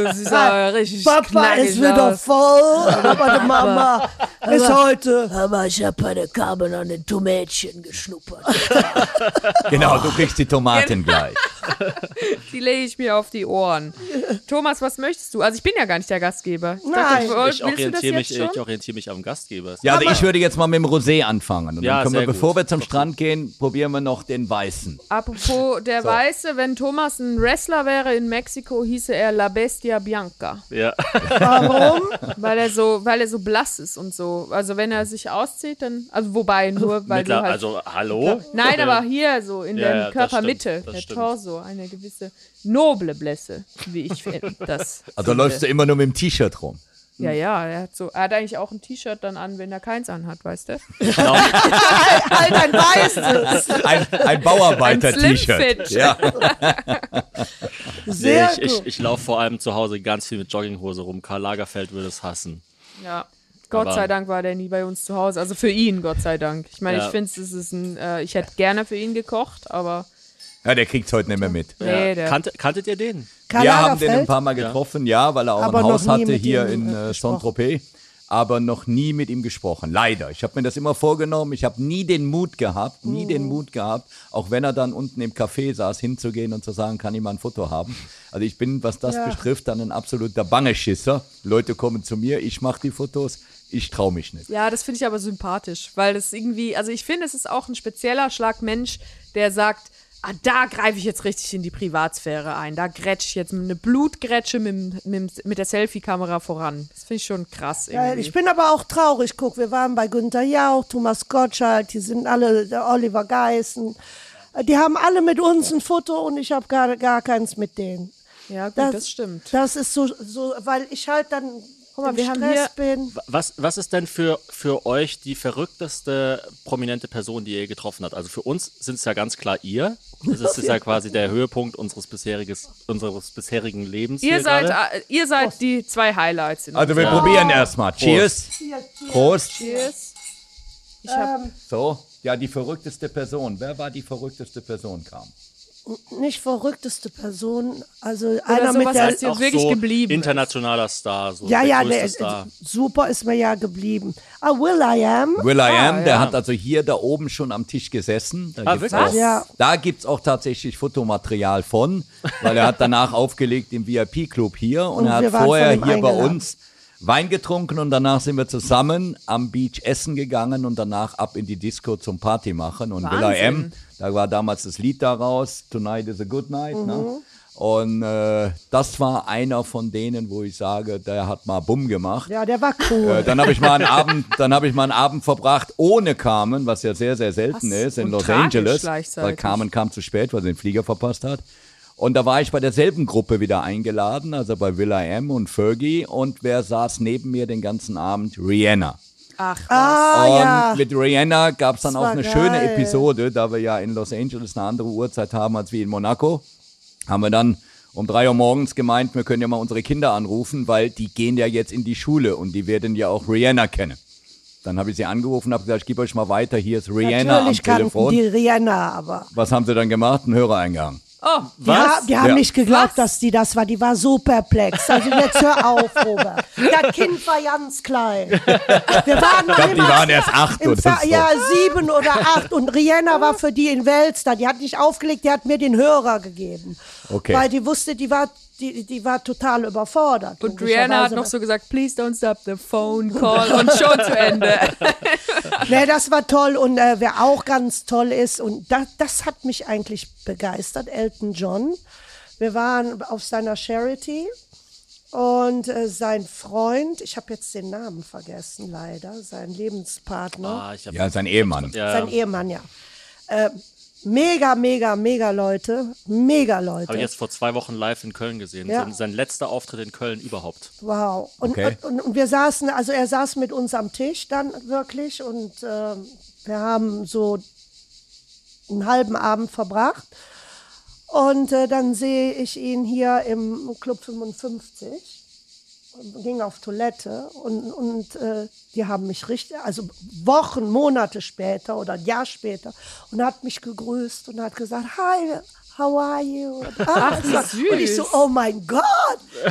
oh, sie ist aber richtig Papa ist wieder aus. voll. Aber die Mama ist heute. Aber ich habe bei der Carmen an den Tomätchen geschnuppert. Genau, du kriegst die Tomaten gleich. Die lege ich mir auf die Ohren. Thomas, was möchtest du? Also ich bin ja gar nicht der Gastgeber. Ich Nein. dachte, Ich orientiere mich, ich orientiere mich am Gastgeber. Ja, also ich würde jetzt mal mit dem Rosé anfangen. Und Ja, dann können wir, sehr gut. bevor wir zum Strand gehen, probieren wir noch den Weißen. Apropos der Weiße, wenn Thomas ein Wrestler wäre in Mexiko, hieße er La Bestia Bianca. Ja. Warum? Weil er so, weil er so blass ist und so. Also wenn er sich auszieht, dann. Also wobei nur, weil Mittler, du halt. also, hallo? Nein, aber hier so in Ja, der ja, Körpermitte, der stimmt. Torso, eine gewisse noble Blässe, wie ich finde. Das Also finde. läufst du immer nur mit dem T-Shirt rum. Ja, ja, er hat so, er hat eigentlich auch ein T-Shirt dann an, wenn er keins anhat, weißt du? halt ein weißes. Ein, ein Bauarbeiter-T-Shirt. Ja. Sehr Nee, ich ich, ich laufe vor allem zu Hause ganz viel mit Jogginghose rum. Karl Lagerfeld würde es hassen. Ja. Gott Aber- sei Dank war der nie bei uns zu Hause. Also für ihn, Gott sei Dank. Ich meine, Ja. ich finde, es ist ein, äh, ich hätte gerne für ihn gekocht, aber ja, der kriegt's heute nicht mehr mit. nee, der. Kannte, kanntet ihr den? Karl wir haben den ein Lagerfeld? paar Mal getroffen, ja, weil er auch Aber ein noch Haus nie hatte mit hier ihm, in äh, äh, Saint-Tropez. Aber noch nie mit ihm gesprochen. Leider. Ich habe mir das immer vorgenommen. Ich habe nie den Mut gehabt, nie den Mut gehabt, auch wenn er dann unten im Café saß, hinzugehen und zu sagen, kann ich mal ein Foto haben. Also ich bin, was das Ja. betrifft, dann ein absoluter Bangeschisser. Leute kommen zu mir, ich mache die Fotos, ich traue mich nicht. Ja, das finde ich aber sympathisch, weil das irgendwie, also ich finde, es ist auch ein spezieller Schlag Mensch, der sagt, ah, da greife ich jetzt richtig in die Privatsphäre ein. Da grätsche ich jetzt eine Blutgrätsche mit, mit, mit der Selfie-Kamera voran. Das finde ich schon krass. Ja, ich bin aber auch traurig. Guck, wir waren bei Günter Jauch, Thomas Gottschalk, die sind alle, der Oliver Geißen. Die haben alle mit uns ein Foto und ich habe gar, gar keins mit denen. ja, gut, das, stimmt. Das ist so, so weil ich halt dann Guck mal, wir haben hier- bin. Was, was ist denn für, für euch die verrückteste prominente Person, die ihr getroffen habt? Also für uns sind es ja ganz klar ihr. Das ist, ist ja quasi der Höhepunkt unseres, bisheriges, unseres bisherigen Lebens. Ihr hier seid, gerade. äh, ihr seid die zwei Highlights. In Also wir unserer- probieren erstmal. Cheers. Prost. Cheers. Ich hab, Ähm, So, ja, die verrückteste Person. Wer war die verrückteste Person, kam? Nicht verrückteste Person, also Oder einer mit sowas, der als dir Auch wirklich so geblieben ist. internationaler Star. So ja, der ja, der, Star. super ist mir ja geblieben. Ah, Will I Am. Will I Am, der ja. hat also hier da oben schon am Tisch gesessen. Da Ah, gibt's wirklich? auch, Ja. Da gibt es auch tatsächlich Fotomaterial von, weil er hat danach aufgelegt im VIP-Club hier und, Und er hat vorher hier bei eingeladen. uns Wein getrunken und danach sind wir zusammen am Beach essen gegangen und danach ab in die Disco zum Party machen. Und Will I Am, Wahnsinn. da war damals das Lied daraus, Tonight is a Good Night. Mhm. Ne? Und äh, das war einer von denen, wo ich sage, der hat mal Bumm gemacht. Ja, der war cool. Äh, dann habe ich mal einen Abend, dann habe ich mal einen Abend verbracht ohne Carmen, was ja sehr sehr selten Was? ist in Und Los Angeles, weil Carmen kam zu spät, weil sie den Flieger verpasst hat. Und da war ich bei derselben Gruppe wieder eingeladen, also bei Will I Am und Fergie. Und wer saß neben mir den ganzen Abend? Rihanna. Ach, was. ah, und ja. mit Rihanna gab es dann Das auch eine geil. schöne Episode, da wir ja in Los Angeles eine andere Uhrzeit haben als wie in Monaco. Haben wir dann um drei Uhr morgens gemeint, wir können ja mal unsere Kinder anrufen, weil die gehen ja jetzt in die Schule und die werden ja auch Rihanna kennen. Dann habe ich sie angerufen und habe gesagt, ich gebe euch mal weiter, hier ist Rihanna Natürlich am Telefon. die Rihanna, aber Was haben sie dann gemacht? Einen Hörer eingegangen. Oh, die, ha die haben Ja. nicht geglaubt, Was? dass die das war. Die war so perplex. Also jetzt hör auf, Robert. Das Kind war ganz klein. Wir waren noch Ich glaube, die waren erst acht im oder so. Ja, sieben oder acht. Und Rihanna war für die in Welster. Die hat nicht aufgelegt, die hat mir den Hörer gegeben. Okay. Weil die wusste, die war, die, die war total überfordert. und Rihanna hat noch so gesagt, please don't stop the phone call und schon zu Ende. Nee, das war toll und äh, wer auch ganz toll ist und das, das hat mich eigentlich begeistert, Elton John. Wir waren auf seiner Charity und äh, sein Freund, ich habe jetzt den Namen vergessen leider, sein Lebenspartner, Ah, Ja, sein Ehemann. ja, sein Ehemann, ja. Äh, mega, mega, mega Leute, mega Leute. habe ich jetzt vor zwei Wochen live in Köln gesehen. Ja. Sein, sein letzter Auftritt in Köln überhaupt. Wow. Und, Okay. und, und wir saßen, also er saß mit uns am Tisch dann wirklich und ähm, wir haben so einen halben Abend verbracht. Und äh, dann sehe ich ihn hier im Club 55 und ging auf Toilette und, und äh, die haben mich richtig, also Wochen, Monate später oder ein Jahr später und hat mich gegrüßt und hat gesagt, hi, how are you? Und, ah, wie und ich so, süß. oh mein Gott,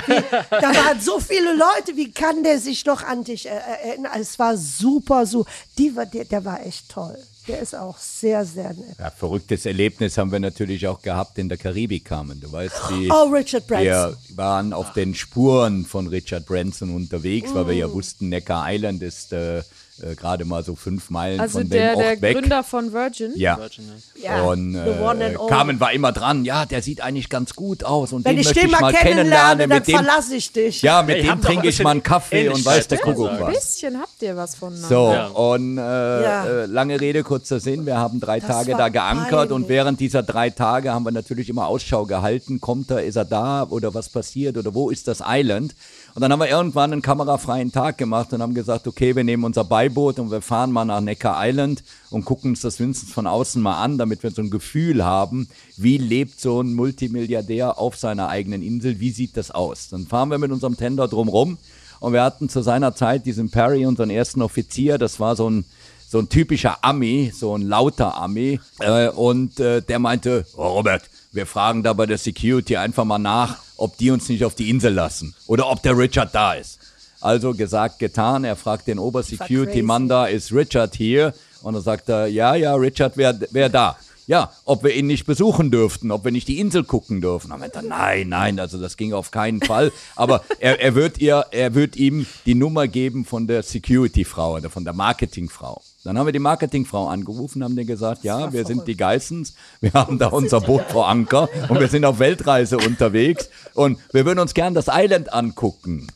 wie, da waren so viele Leute, wie kann der sich noch an dich erinnern? Es war super, so, die war, der, der war echt toll. Der ist auch sehr, sehr nett. Ja, verrücktes Erlebnis haben wir natürlich auch gehabt in der Karibik kamen. Du weißt, die, Oh, Richard Branson. wir waren auf den Spuren von Richard Branson unterwegs, weil wir Mm. ja wussten, Necker Island ist äh, äh, gerade mal so fünf Meilen Also von der, dem der Ort weg. Gründer von Virgin. ja. Virgin, ja. Ja, und äh. Carmen war immer dran, ja, der sieht eigentlich ganz gut aus und Wenn den ich möchte den ich mal mal kennenlerne, kennenlernen. dann Mit dem, verlasse ich dich. ja, mit Ey, dem trinke ich mal einen Kaffee und weiß der Kuckuck ich Ein was. bisschen habt ihr was voneinander. So, Ja. und äh, Ja. äh, lange Rede, kurzer Sinn, wir haben drei Das Tage da geankert und während dieser drei Tage haben wir natürlich immer Ausschau gehalten, kommt er, ist er da oder was passiert oder wo ist das Island? Und dann haben wir irgendwann einen kamerafreien Tag gemacht und haben gesagt, okay, wir nehmen unser Beiboot und wir fahren mal nach Neckar Island und gucken uns das wenigstens von außen mal an, damit wir so ein Gefühl haben, wie lebt so ein Multimilliardär auf seiner eigenen Insel, wie sieht das aus? Dann fahren wir mit unserem Tender drumrum und wir hatten zu seiner Zeit diesen Perry, unseren ersten Offizier, das war so ein, so ein typischer Ami, so ein lauter Ami. Äh, und äh, der meinte, oh Robert, wir fragen da bei der Security einfach mal nach, ob die uns nicht auf die Insel lassen oder ob der Richard da ist. Also gesagt, getan. Er fragt den Obersecurity-Mann da, ist Richard hier? Und dann sagt er, ja, ja, Richard wäre wär da. Ja, ob wir ihn nicht besuchen dürften, ob wir nicht die Insel gucken dürfen. Dann meinte er, nein, nein, also das ging auf keinen Fall. Aber er, er, wird ihr, er wird ihm die Nummer geben von der Security-Frau oder von der Marketing-Frau. Dann haben wir die Marketingfrau angerufen, haben denen gesagt, ja, wir sind die Geissens, wir haben da unser Boot vor Anker und wir sind auf Weltreise unterwegs und wir würden uns gern das Island angucken.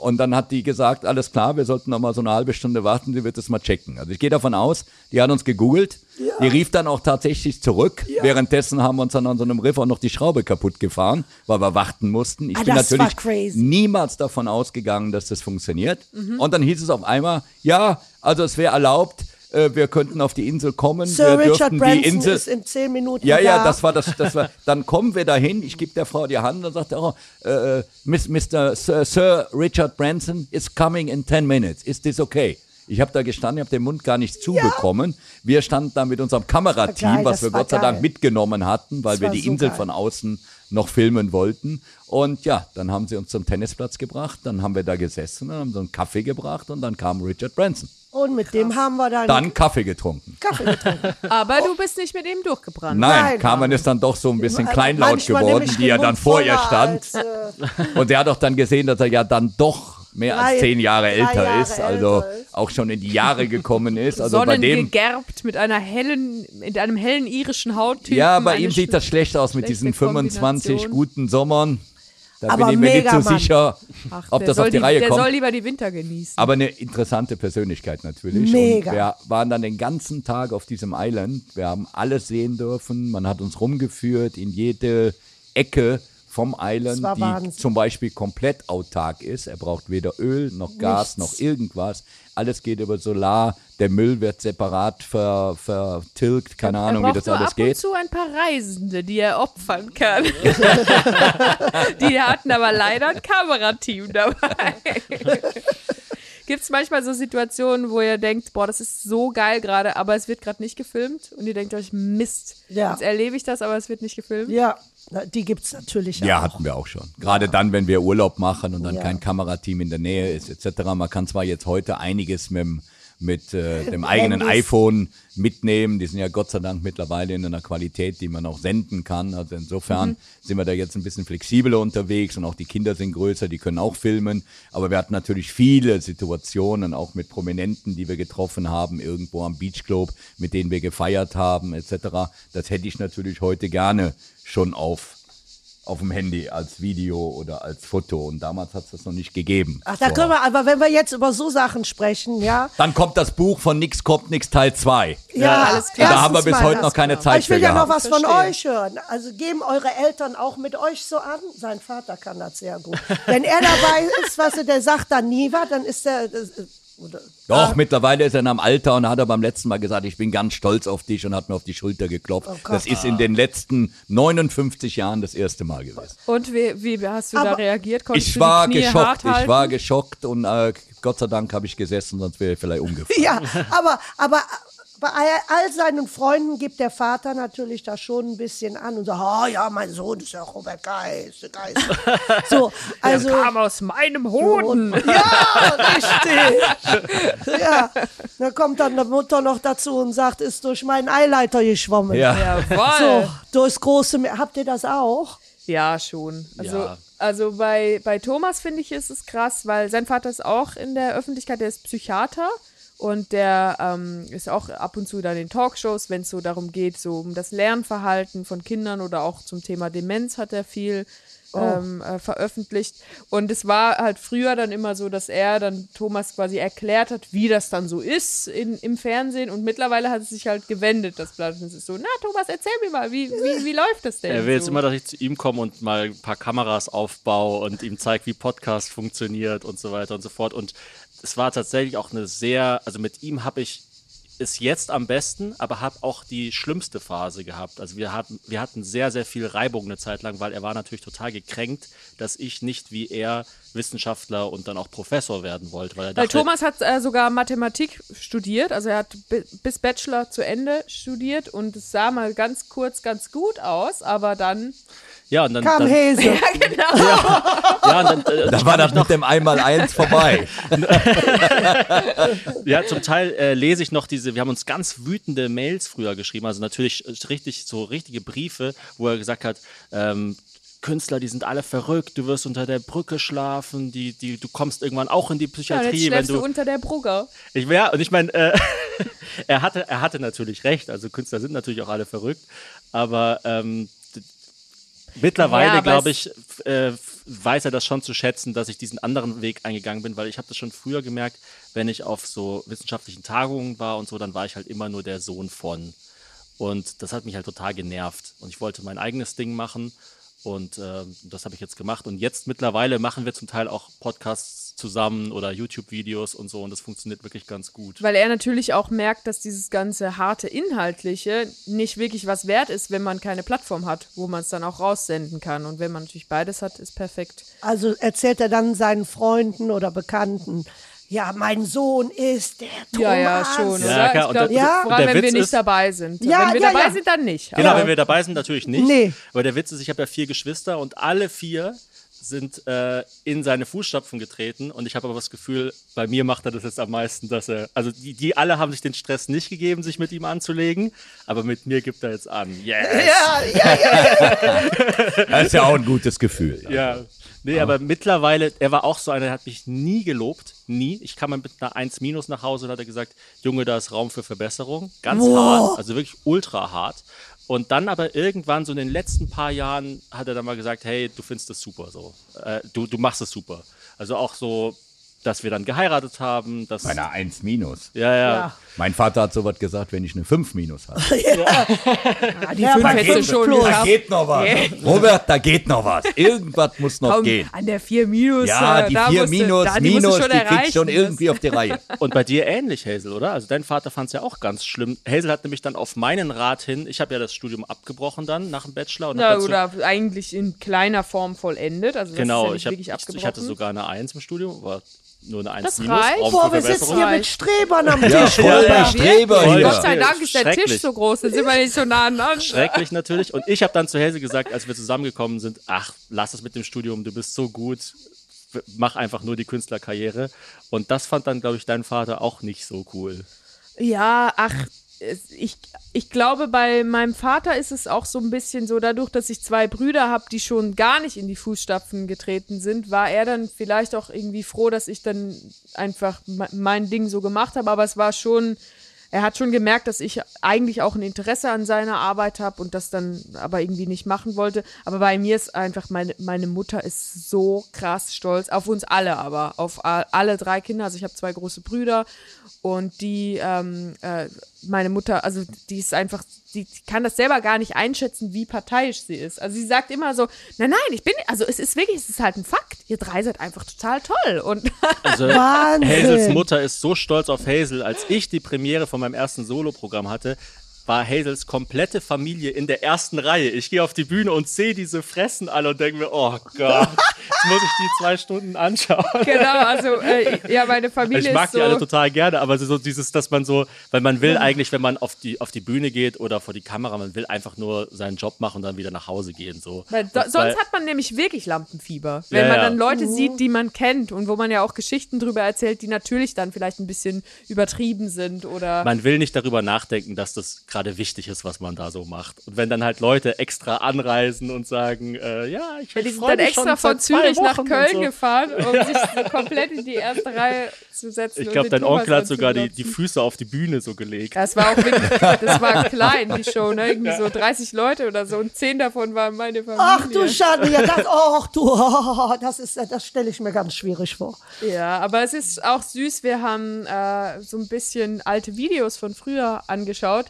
Und dann hat die gesagt, alles klar, wir sollten noch mal so eine halbe Stunde warten, sie wird es mal checken. Also ich gehe davon aus, die hat uns gegoogelt, die rief dann auch tatsächlich zurück. Währenddessen haben wir uns dann an so einem Riff auch noch die Schraube kaputt gefahren, weil wir warten mussten. Ich Ah, bin natürlich niemals davon ausgegangen, dass das funktioniert. Mhm. Und dann hieß es auf einmal, ja, also es wäre erlaubt, äh, wir könnten auf die Insel kommen, Sir wir Richard dürften Branson die Insel ist in zehn Minuten ja, da. ja, das war das, das war. Dann kommen wir dahin. Ich gebe der Frau die Hand und sagt, oh, äh, Miss, Mr. Sir, Sir Richard Branson is coming in 10 minutes. Is this okay? Ich habe da gestanden, ich habe den Mund gar nicht zubekommen. Wir standen da mit unserem Kamerateam, geil, was wir Gott sei Dank geil. mitgenommen hatten, weil Das wir die so Insel geil. von außen noch filmen wollten. Und ja, dann haben sie uns zum Tennisplatz gebracht, dann haben wir da gesessen, dann haben sie einen Kaffee gebracht und dann kam Richard Branson. Und mit dem haben wir dann, Dann Kaffee getrunken. Kaffee getrunken. Aber du bist nicht mit ihm durchgebrannt. Nein, Nein. Carmen ist dann doch so ein bisschen kleinlaut Manchmal geworden, die ja dann vor ihr stand. als, äh, Und der hat auch dann gesehen, dass er ja dann doch mehr Drei- als zehn Jahre älter Jahre ist, also älter ist. auch schon in die Jahre gekommen ist. Also bei dem, Sonnengegerbt mit einer hellen, mit einem hellen irischen Hauttypen. ja, bei ihm sieht das schlecht aus mit diesen 25 Kombination. guten Sommern. Da Aber bin ich mir nicht so Mann. sicher, Ach, ob der das auf die die, Reihe Der kommt. soll lieber die Winter genießen. Aber eine interessante Persönlichkeit natürlich. Mega. Und wir waren dann den ganzen Tag auf diesem Island. Wir haben alles sehen dürfen. Man hat uns rumgeführt in jede Ecke vom Island, die Wahnsinn. zum Beispiel komplett autark ist. Er braucht weder Öl noch Gas Nichts. noch irgendwas. Alles geht über Solar. Der Müll wird separat ver, vertilgt. Keine Ahnung, wie das nur alles ab und geht. zu ein paar Reisende, die er opfern kann. die hatten aber leider ein Kamerateam dabei. Gibt es manchmal so Situationen, wo ihr denkt, boah, das ist so geil gerade, aber es wird gerade nicht gefilmt und ihr denkt euch, Mist, Ja. jetzt erlebe ich das, aber es wird nicht gefilmt? ja, die gibt es natürlich Ja, auch. hatten wir auch schon. Gerade dann, wenn wir Urlaub machen und dann Ja. kein Kamerateam in der Nähe ist, etc. Man kann zwar jetzt heute einiges mit, dem- mit äh, dem eigenen iPhone mitnehmen. Die sind ja Gott sei Dank mittlerweile in einer Qualität, die man auch senden kann. Also insofern sind wir da jetzt ein bisschen flexibler unterwegs und auch die Kinder sind größer, die können auch filmen. Aber wir hatten natürlich viele Situationen, auch mit Prominenten, die wir getroffen haben, irgendwo am Beach Club, mit denen wir gefeiert haben, etc. Das hätte ich natürlich heute gerne schon auf auf dem Handy als Video oder als Foto und damals hat es das noch nicht gegeben. Ach, da So. können wir, aber wenn wir jetzt über so Sachen sprechen, ja. Dann kommt das Buch von Nix kommt nix Teil 2. Ja, alles klar. Da haben wir bis heute das. noch keine Aber Zeit ich will für ja noch was von euch hören. Also geben eure Eltern auch mit euch so an? Sein Vater kann das sehr gut. Wenn er dabei ist, was der sagt dann nie was, dann ist er. Oder, Doch, mittlerweile ist er in einem Alter und hat er beim letzten Mal gesagt, ich bin ganz stolz auf dich und hat mir auf die Schulter geklopft. Oh das ist in den letzten 59 Jahren das erste Mal gewesen. Und wie, wie hast du da Aber reagiert? Konntest Ich du war geschockt, ich war geschockt und äh, Gott sei Dank habe ich gesessen, sonst wäre ich vielleicht umgefallen. ja, aber, aber bei all seinen Freunden gibt der Vater natürlich da schon ein bisschen an und sagt, ah ja, mein Sohn ist ja Robert Geist, der Geist. So, also. kam aus meinem Hoden. Ja, richtig. ja, da kommt dann die Mutter noch dazu und sagt, ist durch meinen Eileiter geschwommen. Ja. Jawohl. So, durchs große Meer. Habt ihr das auch? Ja, schon. Also, Ja. also bei, bei Thomas finde ich, ist es krass, weil sein Vater ist auch in der Öffentlichkeit, der ist Psychiater und der ähm, ist auch ab und zu dann in Talkshows, wenn es so darum geht, so um das Lernverhalten von Kindern oder auch zum Thema Demenz hat er viel ähm, äh, veröffentlicht. Und es war halt früher dann immer so, dass er dann Thomas quasi erklärt hat, wie das dann so ist in, im Fernsehen. Und mittlerweile hat es sich halt gewendet, das Blatt. Und es ist so, na Thomas, erzähl mir mal, wie, wie, wie läuft das denn? Er will jetzt so? immer, dass ich zu ihm komme und mal ein paar Kameras aufbaue und ihm zeige, wie Podcast funktioniert und so weiter und so fort. Und es war tatsächlich auch eine sehr, also mit ihm habe ich es jetzt am besten, aber habe auch die schlimmste Phase gehabt. Also wir hatten, wir hatten sehr, sehr viel Reibung eine Zeit lang, weil er war natürlich total gekränkt, dass ich nicht wie er Wissenschaftler und dann auch Professor werden wollte. Weil, Weil Thomas hat äh, sogar Mathematik studiert, also er hat bi- bis Bachelor zu Ende studiert und es sah mal ganz kurz ganz gut aus, aber dann ja, und dann, Kam dann, Hese. ja, und dann, äh, Da war das mit dem Einmaleins vorbei. Ja, zum Teil äh, lese ich noch diese, wir haben uns ganz wütende Mails früher geschrieben, also natürlich richtig, so richtige Briefe, wo er gesagt hat, ähm, Künstler, die sind alle verrückt, du wirst unter der Brücke schlafen, die, die, du kommst irgendwann auch in die ja, Psychiatrie, jetzt wenn schläfst du du. unter der Brugge. Ich ja, und ich meine, äh, er hatte, er hatte natürlich recht, also Künstler sind natürlich auch alle verrückt, aber ähm, mittlerweile, Ja, glaube ich, äh, weiß er das schon zu schätzen, dass ich diesen anderen Weg eingegangen bin, weil ich habe das schon früher gemerkt, wenn ich auf so wissenschaftlichen Tagungen war und so, dann war ich halt immer nur der Sohn von. Und das hat mich halt total genervt. Und ich wollte mein eigenes Ding machen. Und ähm, das habe ich jetzt gemacht. Und jetzt mittlerweile machen wir zum Teil auch Podcasts zusammen oder YouTube-Videos und so. Und das funktioniert wirklich ganz gut. Weil er natürlich auch merkt, dass dieses ganze harte Inhaltliche nicht wirklich was wert ist, wenn man keine Plattform hat, wo man es dann auch raussenden kann. Und wenn man natürlich beides hat, ist perfekt. Also erzählt er dann seinen Freunden oder Bekannten, ja, mein Sohn ist der Thomas. Ja, ja, schon, Ja, klar, ich und glaube, der- Ja. vor allem, der wenn wir Witz nicht ist- dabei sind. Ja, wenn wir ja, dabei ja. sind, dann nicht. Genau, Aber- wenn wir dabei sind, natürlich nicht. Nee. Aber der Witz ist, ich habe ja vier Geschwister und alle vier sind äh, in seine Fußstapfen getreten und ich habe aber das Gefühl, bei mir macht er das jetzt am meisten, dass er, also die, die alle haben sich den Stress nicht gegeben, sich mit ihm anzulegen, aber mit mir gibt er jetzt an. Yes! Ja, ja, ja. Das ist ja auch ein gutes Gefühl. Ja. Nee, aber mittlerweile, er war auch so einer, der hat mich nie gelobt. Nie. Ich kam mal mit einer 1 minus nach Hause und hat er gesagt, Junge, da ist Raum für Verbesserung. Ganz hart, also wirklich ultra hart. Und dann aber irgendwann, so in den letzten paar Jahren, hat er dann mal gesagt, hey, du findest das super so. Äh, du, du machst es super. Also auch so, dass wir dann geheiratet haben. Dass, Bei einer 1 minus. ja, ja. Ja. Mein Vater hat sowas gesagt, wenn ich eine 5 minus habe. Ah, die Ja, fünf da hättest du geht- schon Plus. Da geht noch was. Robert, da geht noch was. Irgendwas muss noch Komm, gehen. an der 4 Minus. Ja, äh, die da 4 musst du- minus, da, die minus, schon die erreichen. schon irgendwie auf die Reihe. Und bei dir ähnlich, Hazel, oder? Also dein Vater fand es ja auch ganz schlimm. Hazel hat nämlich dann auf meinen Rat hin, ich habe ja das Studium abgebrochen dann nach dem Bachelor. Und Ja, dazu, oder eigentlich in kleiner Form vollendet. Also das ist Genau, ja ich, hab, wirklich ich, abgebrochen. ich hatte sogar eine 1 im Studium, war nur eine 1 Das minus. reicht. Boah, wir sitzen hier mit Strebern am Tisch. Ja, voll Robert. der Streber hier. Gott sei Dank ist der Tisch Schrecklich. so groß, dann sind wir nicht so nah aneinander. Schrecklich natürlich. Und ich habe dann zu Hazel gesagt, als wir zusammengekommen sind, ach, lass es mit dem Studium, du bist so gut, mach einfach nur die Künstlerkarriere. Und das fand dann, glaube ich, dein Vater auch nicht so cool. Ja, ach, ich, ich glaube, bei meinem Vater ist es auch so ein bisschen so, dadurch, dass ich zwei Brüder habe, die schon gar nicht in die Fußstapfen getreten sind, war er dann vielleicht auch irgendwie froh, dass ich dann einfach me- mein Ding so gemacht habe. Aber es war schon, er hat schon gemerkt, dass ich eigentlich auch ein Interesse an seiner Arbeit habe und das dann aber irgendwie nicht machen wollte. Aber bei mir ist einfach, meine, meine Mutter ist so krass stolz, auf uns alle aber, auf alle drei Kinder. Also ich habe zwei große Brüder und die, ähm, äh, meine Mutter, also die ist einfach, die, die kann das selber gar nicht einschätzen, wie parteiisch sie ist. Also sie sagt immer so, nein, nein, ich bin, also es ist wirklich, es ist halt ein Fakt. Ihr drei seid einfach total toll. Und Also Wahnsinn. Hazels Mutter ist so stolz auf Hazel. Als ich die Premiere von meinem ersten Soloprogramm hatte, war Hazels komplette Familie in der ersten Reihe. Ich gehe auf die Bühne und sehe diese Fressen alle und denke mir, oh Gott, jetzt muss ich die zwei Stunden anschauen. genau, also äh, ja, meine Familie Ich mag ist so. die alle total gerne, aber so dieses, dass man so, weil man will eigentlich, wenn man auf die, auf die Bühne geht oder vor die Kamera, man will einfach nur seinen Job machen und dann wieder nach Hause gehen. So. Weil, so, weil- sonst hat man nämlich wirklich Lampenfieber. Wenn Ja, man ja. dann Leute sieht, die man kennt und wo man ja auch Geschichten drüber erzählt, die natürlich dann vielleicht ein bisschen übertrieben sind oder. man will nicht darüber nachdenken, dass das gerade wichtig ist, was man da so macht. Und wenn dann halt Leute extra anreisen und sagen, äh, ja, ich Ja, die sind dann mich schon extra von Zürich nach Köln so. gefahren, um sich so komplett in die erste Reihe zu setzen. Ich glaube, dein Thomas Onkel hat sogar die, die Füße auf die Bühne so gelegt. Ja, es war auch wirklich, das war klein, die Show, ne? Irgendwie so 30 Leute oder so und 10 davon waren meine Familie. Ach du Schande, ja, das, ach du, das ist, das stelle ich mir ganz schwierig vor. Ja, aber es ist auch süß. Wir haben äh, so ein bisschen alte Videos von früher angeschaut.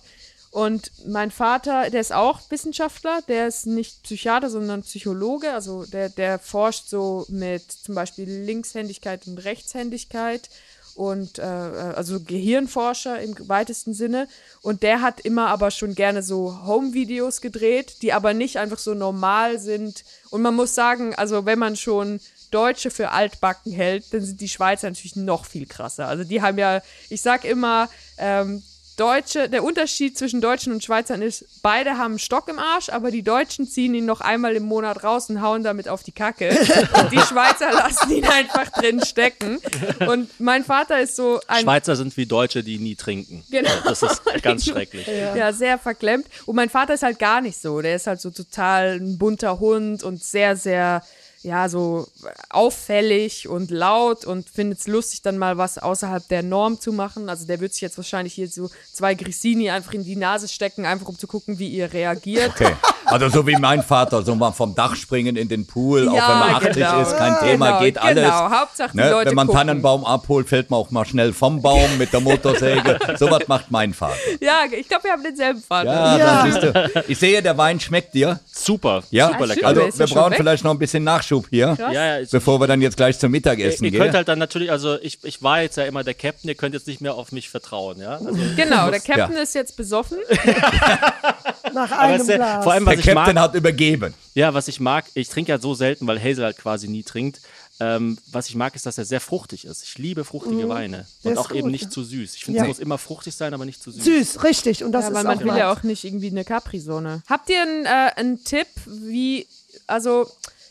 Und mein Vater, der ist auch Wissenschaftler, der ist nicht Psychiater, sondern Psychologe. Also der, der forscht so mit zum Beispiel Linkshändigkeit und Rechtshändigkeit und äh, also Gehirnforscher im weitesten Sinne. Und der hat immer aber schon gerne so Home-Videos gedreht, die aber nicht einfach so normal sind. Und man muss sagen, also wenn man schon Deutsche für altbacken hält, dann sind die Schweizer natürlich noch viel krasser. Also die haben ja, ich sag immer, ähm, Deutsche, der Unterschied zwischen Deutschen und Schweizern ist, beide haben einen Stock im Arsch, aber die Deutschen ziehen ihn noch einmal im Monat raus und hauen damit auf die Kacke. Und die Schweizer lassen ihn einfach drin stecken. Und mein Vater ist so ein Schweizer sind wie Deutsche, die nie trinken. Genau. Das ist ganz schrecklich. ja. sehr verklemmt. Und mein Vater ist halt gar nicht so. Der ist halt so total ein bunter Hund und sehr, sehr, ja, so auffällig und laut und findet es lustig, dann mal was außerhalb der Norm zu machen. Also der wird sich jetzt wahrscheinlich hier so zwei Grissini einfach in die Nase stecken, einfach um zu gucken, wie ihr reagiert. Okay. Also so wie mein Vater, so mal vom Dach springen in den Pool, auch wenn man 80 genau. ist, kein Thema, Genau, geht alles. Genau, Hauptsache die Ne? Leute Wenn man gucken. Tannenbaum abholt, fällt man auch mal schnell vom Baum mit der Motorsäge. Sowas macht mein Vater. Ja, ich glaube, wir haben denselben Vater. Ja, Ja. dann siehst du. Ich sehe, der Wein schmeckt dir. Super, Ja, super stimmt. lecker. Also ja wir brauchen vielleicht noch ein bisschen Nachschub hier, Ja, ja, ich, bevor wir dann jetzt gleich zum ihr, Mittagessen ihr gehen. könnt halt dann natürlich, also ich, ich war jetzt ja immer der Captain, ihr könnt jetzt nicht mehr auf mich vertrauen, ja? Also, Genau, der Captain ist jetzt besoffen. Nach aber einem ist ja, Glas. vor allem, was der ich Captain mag, hat übergeben. ja, was ich mag, ich trinke ja so selten, weil Hazel halt quasi nie trinkt. Ähm, was ich mag, ist, dass er sehr fruchtig ist. Ich liebe fruchtige Weine. Der Und auch eben gut, nicht ja. zu süß. Ich finde, Ja. es muss immer fruchtig sein, aber nicht zu süß. Süß, richtig. Und das Ja, ist weil man auch will ja auch nicht irgendwie eine Capri-Sonne. Habt ihr einen, äh, einen Tipp, wie, also,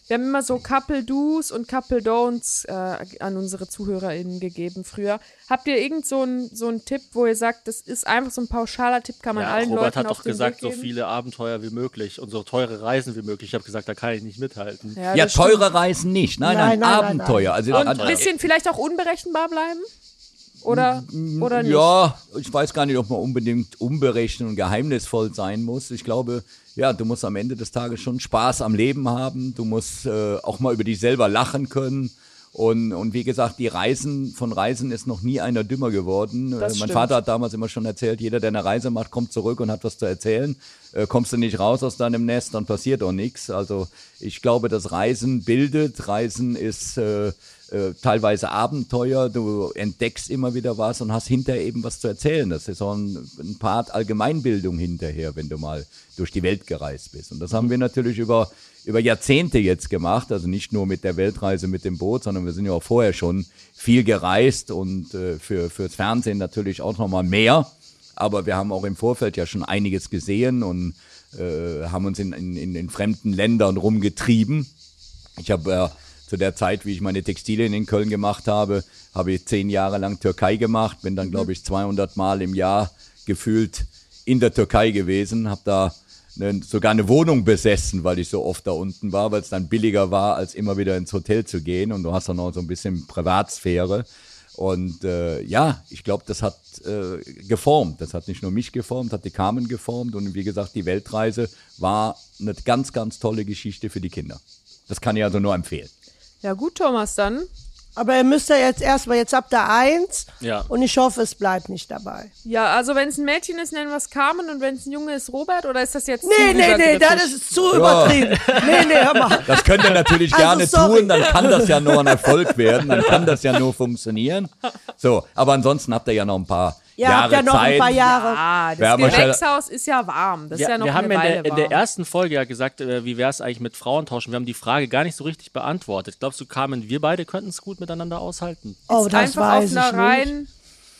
wir haben immer so Couple Do's und Couple Don'ts äh, an unsere ZuhörerInnen gegeben früher. Habt ihr irgend so einen so einen Tipp, wo ihr sagt, das ist einfach so ein pauschaler Tipp, kann man Ja, allen Robert Leuten hat auf doch den gesagt, so viele Abenteuer wie möglich und so teure Reisen wie möglich. Ich habe gesagt, da kann ich nicht mithalten. Ja, Ja, das stimmt. teure Reisen nicht. Nein, nein, Nein, nein, nein, Abenteuer. Also, Und ein bisschen vielleicht auch unberechenbar bleiben? Oder, oder nicht? Ja, ich weiß gar nicht, ob man unbedingt unberechnet und geheimnisvoll sein muss. Ich glaube, ja, du musst am Ende des Tages schon Spaß am Leben haben. Du musst äh, auch mal über dich selber lachen können. Und, und wie gesagt, die Reisen, von Reisen ist noch nie einer dümmer geworden. Äh, Das mein stimmt. Vater hat damals immer schon erzählt, jeder, der eine Reise macht, kommt zurück und hat was zu erzählen. Äh, kommst du nicht raus aus deinem Nest, dann passiert auch nichts. Also ich glaube, dass Reisen bildet. Reisen ist äh, äh, teilweise Abenteuer. Du entdeckst immer wieder was und hast hinterher eben was zu erzählen. Das ist auch ein, ein Part Allgemeinbildung hinterher, wenn du mal durch die Welt gereist bist. Und das haben wir natürlich über, über Jahrzehnte jetzt gemacht. Also nicht nur mit der Weltreise mit dem Boot, sondern wir sind ja auch vorher schon viel gereist und äh, für, fürs Fernsehen natürlich auch nochmal mehr. Aber wir haben auch im Vorfeld ja schon einiges gesehen und äh, haben uns in, in, in, fremden Ländern rumgetrieben. Ich habe äh, zu der Zeit, wie ich meine Textilien in Köln gemacht habe, habe ich zehn Jahre lang Türkei gemacht, bin dann, glaube ich, 200 Mal im Jahr gefühlt in der Türkei gewesen, habe da ne, sogar eine Wohnung besessen, weil ich so oft da unten war, weil es dann billiger war, als immer wieder ins Hotel zu gehen und du hast dann auch so ein bisschen Privatsphäre. Und äh, ja, ich glaube, das hat äh, geformt. Das hat nicht nur mich geformt, hat die Carmen geformt. Und wie gesagt, die Weltreise war eine ganz, ganz tolle Geschichte für die Kinder. Das kann ich also nur empfehlen. Ja, gut, Thomas, dann. Aber ihr müsst ja jetzt erstmal, jetzt habt ihr eins. Ja. Und ich hoffe, es bleibt nicht dabei. Ja, also wenn es ein Mädchen ist, nennen wir es Carmen und wenn es ein Junge ist, Robert? Oder ist das jetzt zu Nee, nee, nee, übergriffig? das ist zu übertrieben. Nee, nee, hör mal. Das könnt ihr natürlich Also, gerne sorry. tun, dann kann das ja nur ein Erfolg werden, dann kann das ja nur funktionieren. So, aber ansonsten habt ihr ja noch ein paar Ihr Jahre habt ja noch Zeit. ein paar Jahre. Ah, Wir das ja- Gewächshaus ist ja warm. Das ist Ja, ja noch wir haben eine in der, in der ersten Folge ja gesagt, äh, wie wäre es eigentlich mit Frauentauschen. Wir haben die Frage gar nicht so richtig beantwortet. Glaubst du, Carmen, wir beide könnten es gut miteinander aushalten? Oh, das Einfach weiß auf ich einer nicht.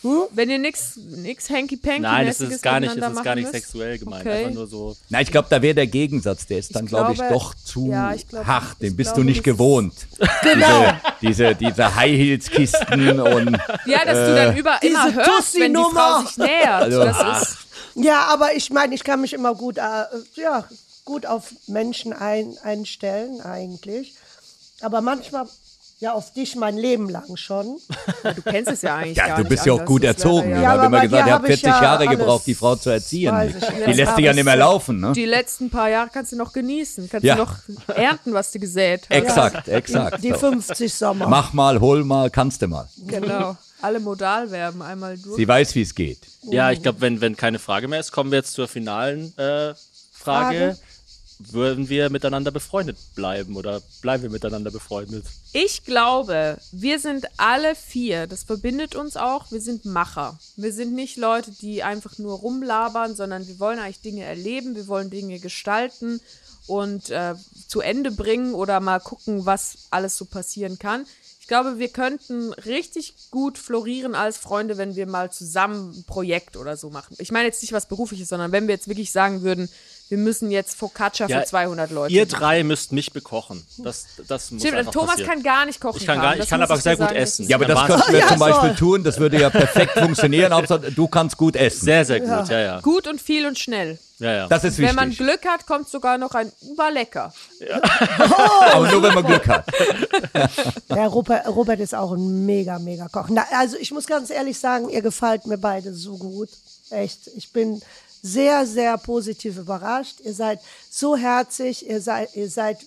Rein. Wenn ihr nix, nix hanky-panky Nein, das ist gar nicht, das miteinander ist gar nicht sexuell gemeint. Okay. Einfach nur so. Na, ich glaube, da wäre der Gegensatz, der ist dann, glaube ich, glaube- doch zu ja, ich glaub- hart. Den ich bist du glaube, nicht das- gewohnt. Genau. Diese, diese, diese High-Heels-Kisten und Ja, dass du dann über Diese immer hörst, wenn die Frau sich nähert. Also- das ist, Ja, aber ich meine, ich kann mich immer gut, äh, ja, gut auf Menschen ein, einstellen, eigentlich. Aber manchmal, ja, auf dich mein Leben lang schon. du kennst es ja eigentlich Ja, gar du nicht bist ja auch anders. gut erzogen. Ja. Ich Ja, habe aber immer gesagt, ihr hab habt ich 40 ja Jahre gebraucht, die Frau zu erziehen. Ich Die lässt sich ja nicht mehr laufen. Ne? Die letzten paar Jahre kannst du noch genießen. Kannst Ja. du noch ernten, was du gesät hast. Exakt, exakt. Die So. 50 Sommer. Mach mal, hol mal, kannst du mal. Genau. Alle Modalverben einmal durch. Sie weiß, wie es geht. Ja, ich glaube, wenn, wenn keine Frage mehr ist, kommen wir jetzt zur finalen äh, Frage. Frage. Würden wir miteinander befreundet bleiben oder bleiben wir miteinander befreundet? Ich glaube, wir sind alle vier, das verbindet uns auch, wir sind Macher. Wir sind nicht Leute, die einfach nur rumlabern, sondern wir wollen eigentlich Dinge erleben, wir wollen Dinge gestalten und äh, zu Ende bringen oder mal gucken, was alles so passieren kann. Ich glaube, wir könnten richtig gut florieren als Freunde, wenn wir mal zusammen ein Projekt oder so machen. Ich meine jetzt nicht was Berufliches, sondern wenn wir jetzt wirklich sagen würden, wir müssen jetzt Focaccia Ja, für 200 Leute Ihr machen. drei müsst mich bekochen. Das, das muss Stimmt, einfach Thomas passieren. kann gar nicht kochen. Ich kann gar- ich kann aber sehr gut sagen, essen. Ja, aber das könnten wir ja, zum Beispiel soll. tun. Das würde ja perfekt funktionieren. Hauptsache, du kannst gut essen. Sehr, sehr gut, ja, ja. Gut und viel und schnell. ja, ja. Das ist Wenn man wichtig. Glück hat, kommt sogar noch ein war lecker. Aber nur, wenn man Glück hat. Der Robert, Robert ist auch ein mega, mega Koch. Na, also ich muss ganz ehrlich sagen, ihr gefällt mir beide so gut. Echt. Ich bin sehr, sehr positiv überrascht. Ihr seid so herzig, ihr seid, ihr seid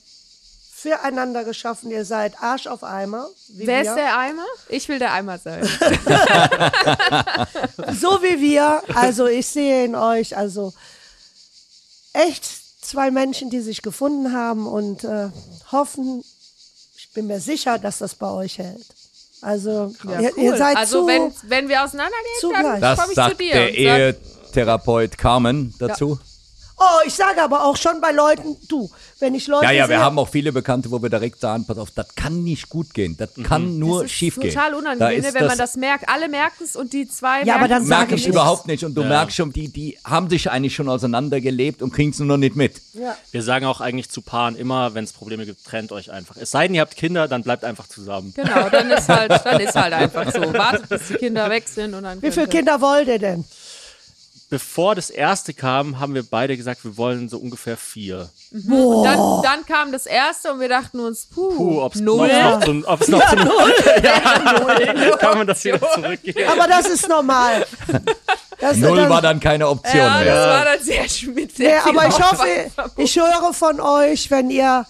füreinander geschaffen, ihr seid Arsch auf Eimer. Wie Wer wir. ist der Eimer? Ich will der Eimer sein. So wie wir. Also ich sehe in euch also echt zwei Menschen, die sich gefunden haben und äh, hoffen, Ich bin mir sicher, dass das bei euch hält. Also, Ja, ihr, cool. ihr seid also zu, wenn, wenn wir auseinandergehen, dann komme ich sagt zu dir. der sag, Ehetherapeut Carmen dazu. Oh, ich sage aber auch schon bei Leuten, du, wenn ich Leute Ja, ja, wir sehe, haben auch viele Bekannte, wo wir direkt sagen, pass auf, das kann nicht gut gehen. Das kann nur das ist schief gehen. total Da unangenehm, ist ne, wenn man das merkt. Alle merken es und die zwei Ja, aber dann merke ich ich nichts. überhaupt nicht. Und du merkst schon, die, die haben sich eigentlich schon auseinandergelebt und kriegen es nur noch nicht mit. Wir sagen auch eigentlich zu Paaren immer, wenn es Probleme gibt, trennt euch einfach. Es sei denn, ihr habt Kinder, dann bleibt einfach zusammen. Genau, dann ist halt, dann ist halt einfach so. Wartet, bis die Kinder weg sind und dann. wie viele Kinder wollt ihr denn? Bevor das erste kam, haben wir beide gesagt, wir wollen so ungefähr vier. Und dann, dann kam das erste und wir dachten uns, puh, Puh, ob es null. noch, zu, ob's noch zu ja, kann man das wieder zurückgeben. Aber das ist normal. Das, Null das, war dann keine Option Ja, das mehr. war dann sehr schwierig. Nee, aber ich hoffe, ich höre von euch, wenn ihr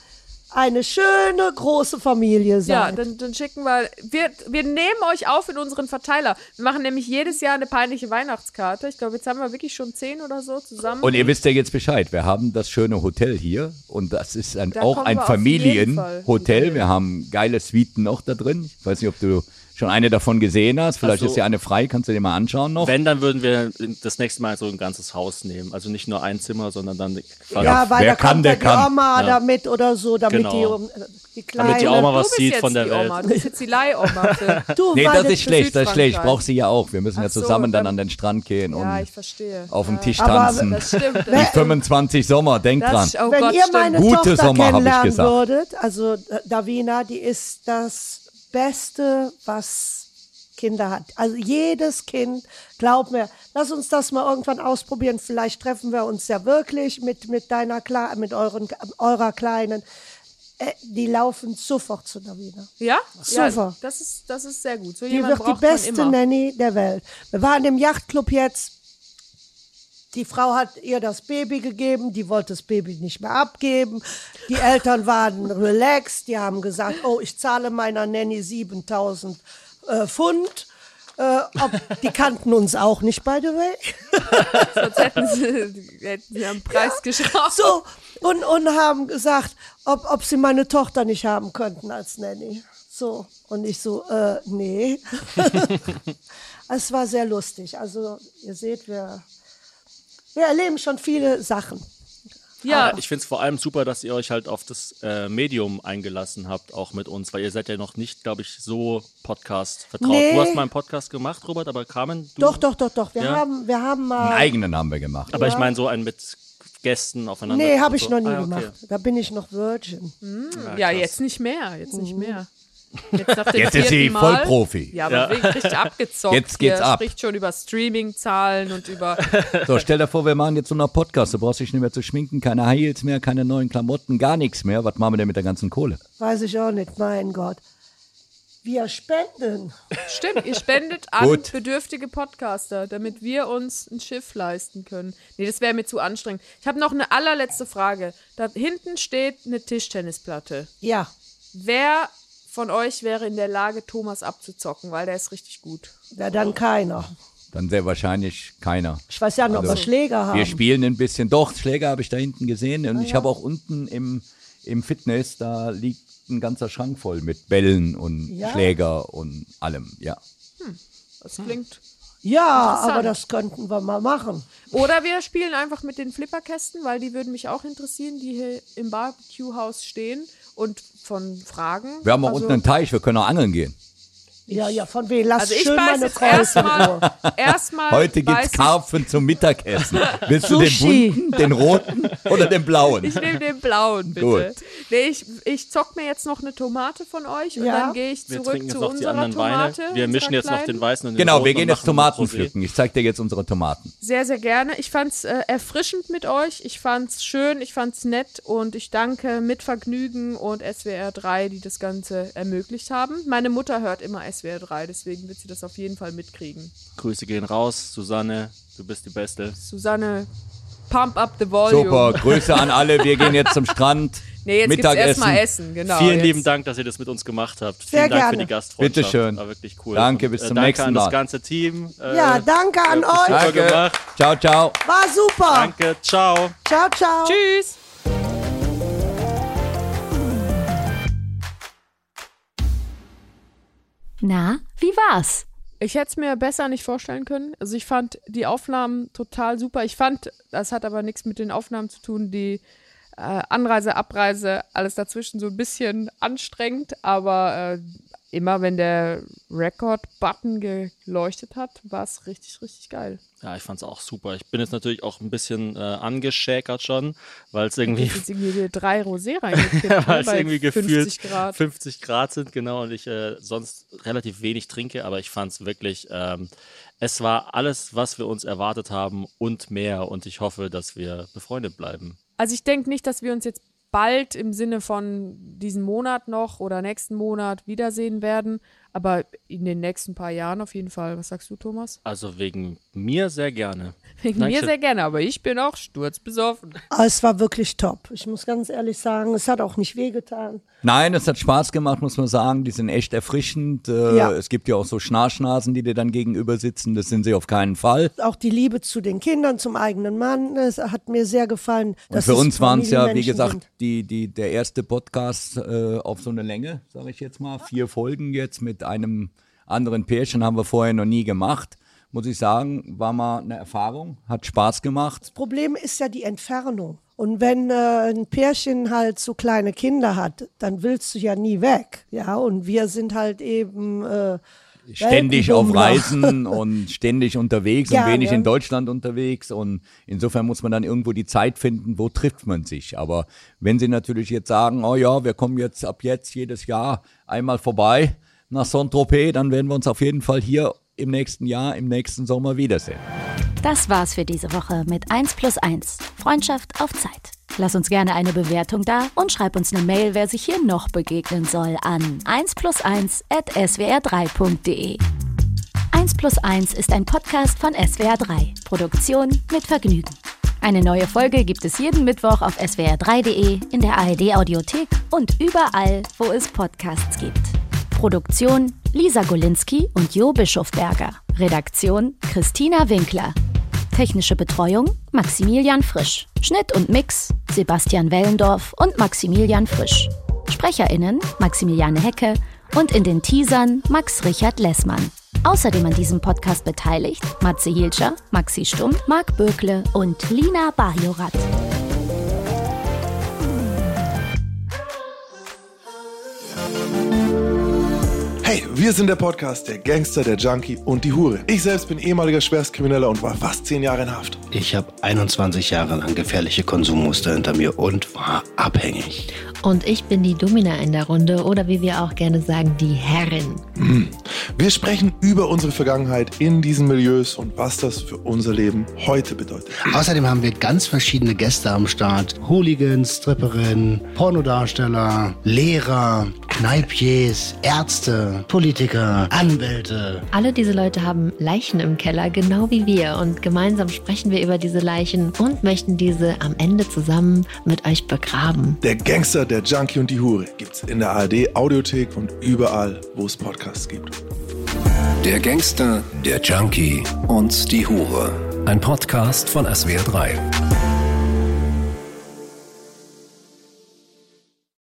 eine schöne große Familie Ja, seid. dann, dann schicken wir, wir. Wir nehmen euch auf in unseren Verteiler. Wir machen nämlich jedes Jahr eine peinliche Weihnachtskarte. Ich glaube, jetzt haben wir wirklich schon zehn oder so zusammen. Und ihr wisst ja jetzt Bescheid. Wir haben das schöne Hotel hier und das ist ein, Da auch ein Familienhotel. Wir haben geile Suiten noch da drin. Ich weiß nicht, ob du schon eine davon gesehen hast. Vielleicht so. ist ja eine frei. Kannst du dir mal anschauen noch? Wenn, dann würden wir das nächste Mal so ein ganzes Haus nehmen. Also nicht nur ein Zimmer, sondern dann quasi ja, weil wer da kann, kommt der ja die kann. Oma Ja. damit oder so, damit Genau. die, um, die Kleine. Damit die auch mal du was sieht von der Welt. Oma. Du bist jetzt die Leihoma. Du, Nee, das ist schlecht, das ist schlecht. Ich brauche sie ja auch. Wir müssen ja Ach so, zusammen dann dann- an den Strand gehen und ja, ich verstehe. auf dem Tisch Aber tanzen. Das stimmt. Die 25 Sommer, denk dran. Oh Wenn Gott, ihr meine Gute Tochter Sommer, hab ich kennenlernen gesagt. würdet, also Davina, die ist das Beste, was Kinder hat. Also jedes Kind, glaub mir, lass uns das mal irgendwann ausprobieren. Vielleicht treffen wir uns ja wirklich mit, mit deiner, Kle mit euren, eurer Kleinen. Äh, die laufen sofort zu Davina. Ja? Super. Ja, das ist, das ist sehr gut. So Die wird die beste. Nanny der Welt. Wir waren im Yachtclub jetzt. Die Frau hat ihr das Baby gegeben, die wollte das Baby nicht mehr abgeben. Die Eltern waren relaxed, die haben gesagt, oh, ich zahle meiner Nanny 7000 äh, Pfund. Äh, ob, die kannten uns auch nicht, by the way. Sonst hätten sie, hätten sie am Preis geschraubt. So, und, und haben gesagt, ob, ob sie meine Tochter nicht haben könnten als Nanny. So, und ich so, äh, nee. es war sehr lustig. Also, ihr seht, wir, wir erleben schon viele Sachen. Ja, Ich finde es vor allem super, dass ihr euch halt auf das äh, Medium eingelassen habt, auch mit uns, weil ihr seid ja noch nicht, glaube ich, so Podcast vertraut. Nee. Du hast mal einen Podcast gemacht, Robert, aber Carmen, du? Doch, doch, doch, doch. Wir Ja? haben, wir haben Einen mal. eigenen haben wir gemacht. Aber ich meine so einen mit Gästen aufeinander. Nee, habe ich noch nie Ah, okay. gemacht. Da bin ich noch Virgin. ja, krass. jetzt nicht mehr. Jetzt nicht mehr. Jetzt, Jetzt ist sie Mal. Vollprofi. Ja, aber Ja. richtig abgezockt. Jetzt geht's Hier, ab. spricht schon über Streaming-Zahlen und über. So, stell dir vor, wir machen jetzt so einen Podcast. Du brauchst dich nicht mehr zu schminken, keine High Heels mehr, keine neuen Klamotten, gar nichts mehr. Was machen wir denn mit der ganzen Kohle? Weiß ich auch nicht, mein Gott. Wir spenden. Stimmt, ihr spendet an Gut. bedürftige Podcaster, damit wir uns ein Schiff leisten können. Nee, das wäre mir zu anstrengend. Ich habe noch eine allerletzte Frage. Da hinten steht eine Tischtennisplatte. Ja. Wer von euch wäre in der Lage, Thomas abzuzocken, weil der ist richtig gut. Ja, dann keiner. Dann sehr wahrscheinlich keiner. Ich weiß ja nicht, ob wir Schläger haben. Wir spielen ein bisschen. Doch, Schläger habe ich da hinten gesehen. Und ich habe auch unten im, im Fitness, da liegt ein ganzer Schrank voll mit Bällen und Ja? Schläger und allem. Ja. Das klingt. Ja, aber das könnten wir mal machen. Oder wir spielen einfach mit den Flipperkästen, weil die würden mich auch interessieren, die hier im Barbecue-Haus stehen und von Fragen. Wir haben auch also, unten einen Teich, wir können auch angeln gehen. Ja, ja, von wem? Lass Also ich schön meine jetzt erstmal. Erstmal. Heute gibt's ich- Karpfen zum Mittagessen. Willst du den Sushi. bunten, den roten oder den blauen? Ich nehme den blauen, bitte. Gut. Nee, ich, ich zock mir jetzt noch eine Tomate von euch und Ja. dann gehe ich Wir zurück trinken jetzt zu noch die unserer anderen Tomate. Weine. Wir mischen jetzt noch den weißen und den Genau, roten wir gehen und jetzt Tomaten pflücken. Ich zeig dir jetzt unsere Tomaten. Sehr, sehr gerne. Ich fand's äh, erfrischend mit euch. Ich fand's schön, ich fand's nett und ich danke mit Vergnügen und SWR 3, die das Ganze ermöglicht haben. Meine Mutter hört immer SWR 3, deswegen wird sie das auf jeden Fall mitkriegen. Grüße gehen raus, Susanne, du bist die Beste. Susanne, pump up the volume. Super, Grüße an alle. Wir gehen jetzt zum Strand. Nee, jetzt gibt's Mittagessen. erstmal Essen, genau. Vielen jetzt. lieben Dank, dass ihr das mit uns gemacht habt. Sehr Vielen Dank für gerne. die Gastfreundschaft. Bitteschön. War wirklich cool. Danke, bis zum danke nächsten an Mal. das ganze Team. Äh, Ja, danke an euch. Gemacht. Ciao, ciao. War super. Danke, ciao. Ciao, ciao. Tschüss. Na, wie war's? Ich hätte es mir besser nicht vorstellen können. Also ich fand die Aufnahmen total super. Ich fand, das hat aber nichts mit den Aufnahmen zu tun, die äh, Anreise, Abreise, alles dazwischen so ein bisschen anstrengend, aber äh, immer wenn der Record-Button geleuchtet hat, war es richtig, richtig geil. Ja, ich fand's auch super. Ich bin jetzt natürlich auch ein bisschen äh, angeschäkert schon, weil es irgendwie, Jetzt irgendwie drei Rosé reingekippt, weil es irgendwie 50 gefühlt Grad. 50 Grad sind, genau, und ich äh, sonst relativ wenig trinke, aber ich fand's wirklich, ähm, es war alles, was wir uns erwartet haben und mehr und ich hoffe, dass wir befreundet bleiben. Also ich denke nicht, dass wir uns jetzt bald im Sinne von diesem Monat noch oder nächsten Monat wiedersehen werden, aber in den nächsten paar Jahren auf jeden Fall. Was sagst du, Thomas? Also wegen mir sehr gerne. Wegen mir Dankeschön. sehr gerne, aber ich bin auch sturzbesoffen. Aber es war wirklich top. Ich muss ganz ehrlich sagen, es hat auch nicht wehgetan. Nein, es hat Spaß gemacht, muss man sagen. Die sind echt erfrischend. Äh, Ja. Es gibt ja auch so Schnarchnasen, die dir dann gegenüber sitzen. Das sind sie auf keinen Fall. Auch die Liebe zu den Kindern, zum eigenen Mann, es hat mir sehr gefallen. Und dass für uns waren es ja, wie gesagt, die, die, der erste Podcast äh, auf so eine Länge, sage ich jetzt mal. Vier Folgen jetzt mit einem anderen Pärchen haben wir vorher noch nie gemacht. Muss ich sagen, war mal eine Erfahrung, hat Spaß gemacht. Das Problem ist ja die Entfernung. Und wenn äh, ein Pärchen halt so kleine Kinder hat, dann willst du ja nie weg. Ja, und wir sind halt eben äh, Ständig auf. Reisen und ständig unterwegs Ja, und wenig ne? in Deutschland unterwegs. Und insofern muss man dann irgendwo die Zeit finden, wo trifft man sich. Aber wenn Sie natürlich jetzt sagen, oh ja, wir kommen jetzt ab jetzt jedes Jahr einmal vorbei nach Saint-Tropez, dann werden wir uns auf jeden Fall hier im nächsten Jahr, im nächsten Sommer wiedersehen. Das war's für diese Woche mit 1 plus 1. Freundschaft auf Zeit. Lass uns gerne eine Bewertung da und schreib uns eine Mail, wer sich hier noch begegnen soll, an 1 plus 1 at swr3.de. 1 plus 1 ist ein Podcast von SWR3. Produktion mit Vergnügen. Eine neue Folge gibt es jeden Mittwoch auf swr3.de, in der ARD-Audiothek und überall, wo es Podcasts gibt. Produktion Lisa Golinski und Jo Bischofberger. Redaktion Christina Winkler. Technische Betreuung Maximilian Frisch. Schnitt und Mix Sebastian Wellendorf und Maximilian Frisch. SprecherInnen Maximiliane Hecke und in den Teasern Max Richard Lessmann. Außerdem an diesem Podcast beteiligt Matze Hilscher, Maxi Stumm, Marc Bökle und Lina Bajorat. Hey, wir sind der Podcast Der Gangster, der Junkie und die Hure. Ich selbst bin ehemaliger Schwerstkrimineller und war fast zehn Jahre in Haft. Ich habe 21 Jahre lang gefährliche Konsummuster hinter mir und war abhängig. Und ich bin die Domina in der Runde oder wie wir auch gerne sagen, die Herrin. Wir sprechen über unsere Vergangenheit in diesen Milieus und was das für unser Leben heute bedeutet. Außerdem haben wir ganz verschiedene Gäste am Start. Hooligans, Stripperinnen, Pornodarsteller, Lehrer, Kneipiers, Ärzte, Politiker, Anwälte. Alle diese Leute haben Leichen im Keller, genau wie wir. Und gemeinsam sprechen wir über diese Leichen und möchten diese am Ende zusammen mit euch begraben. Der Gangster, der Junkie und die Hure gibt's in der ARD Audiothek und überall, wo es Podcasts gibt. Der Gangster, der Junkie und die Hure. Ein Podcast von SWR3.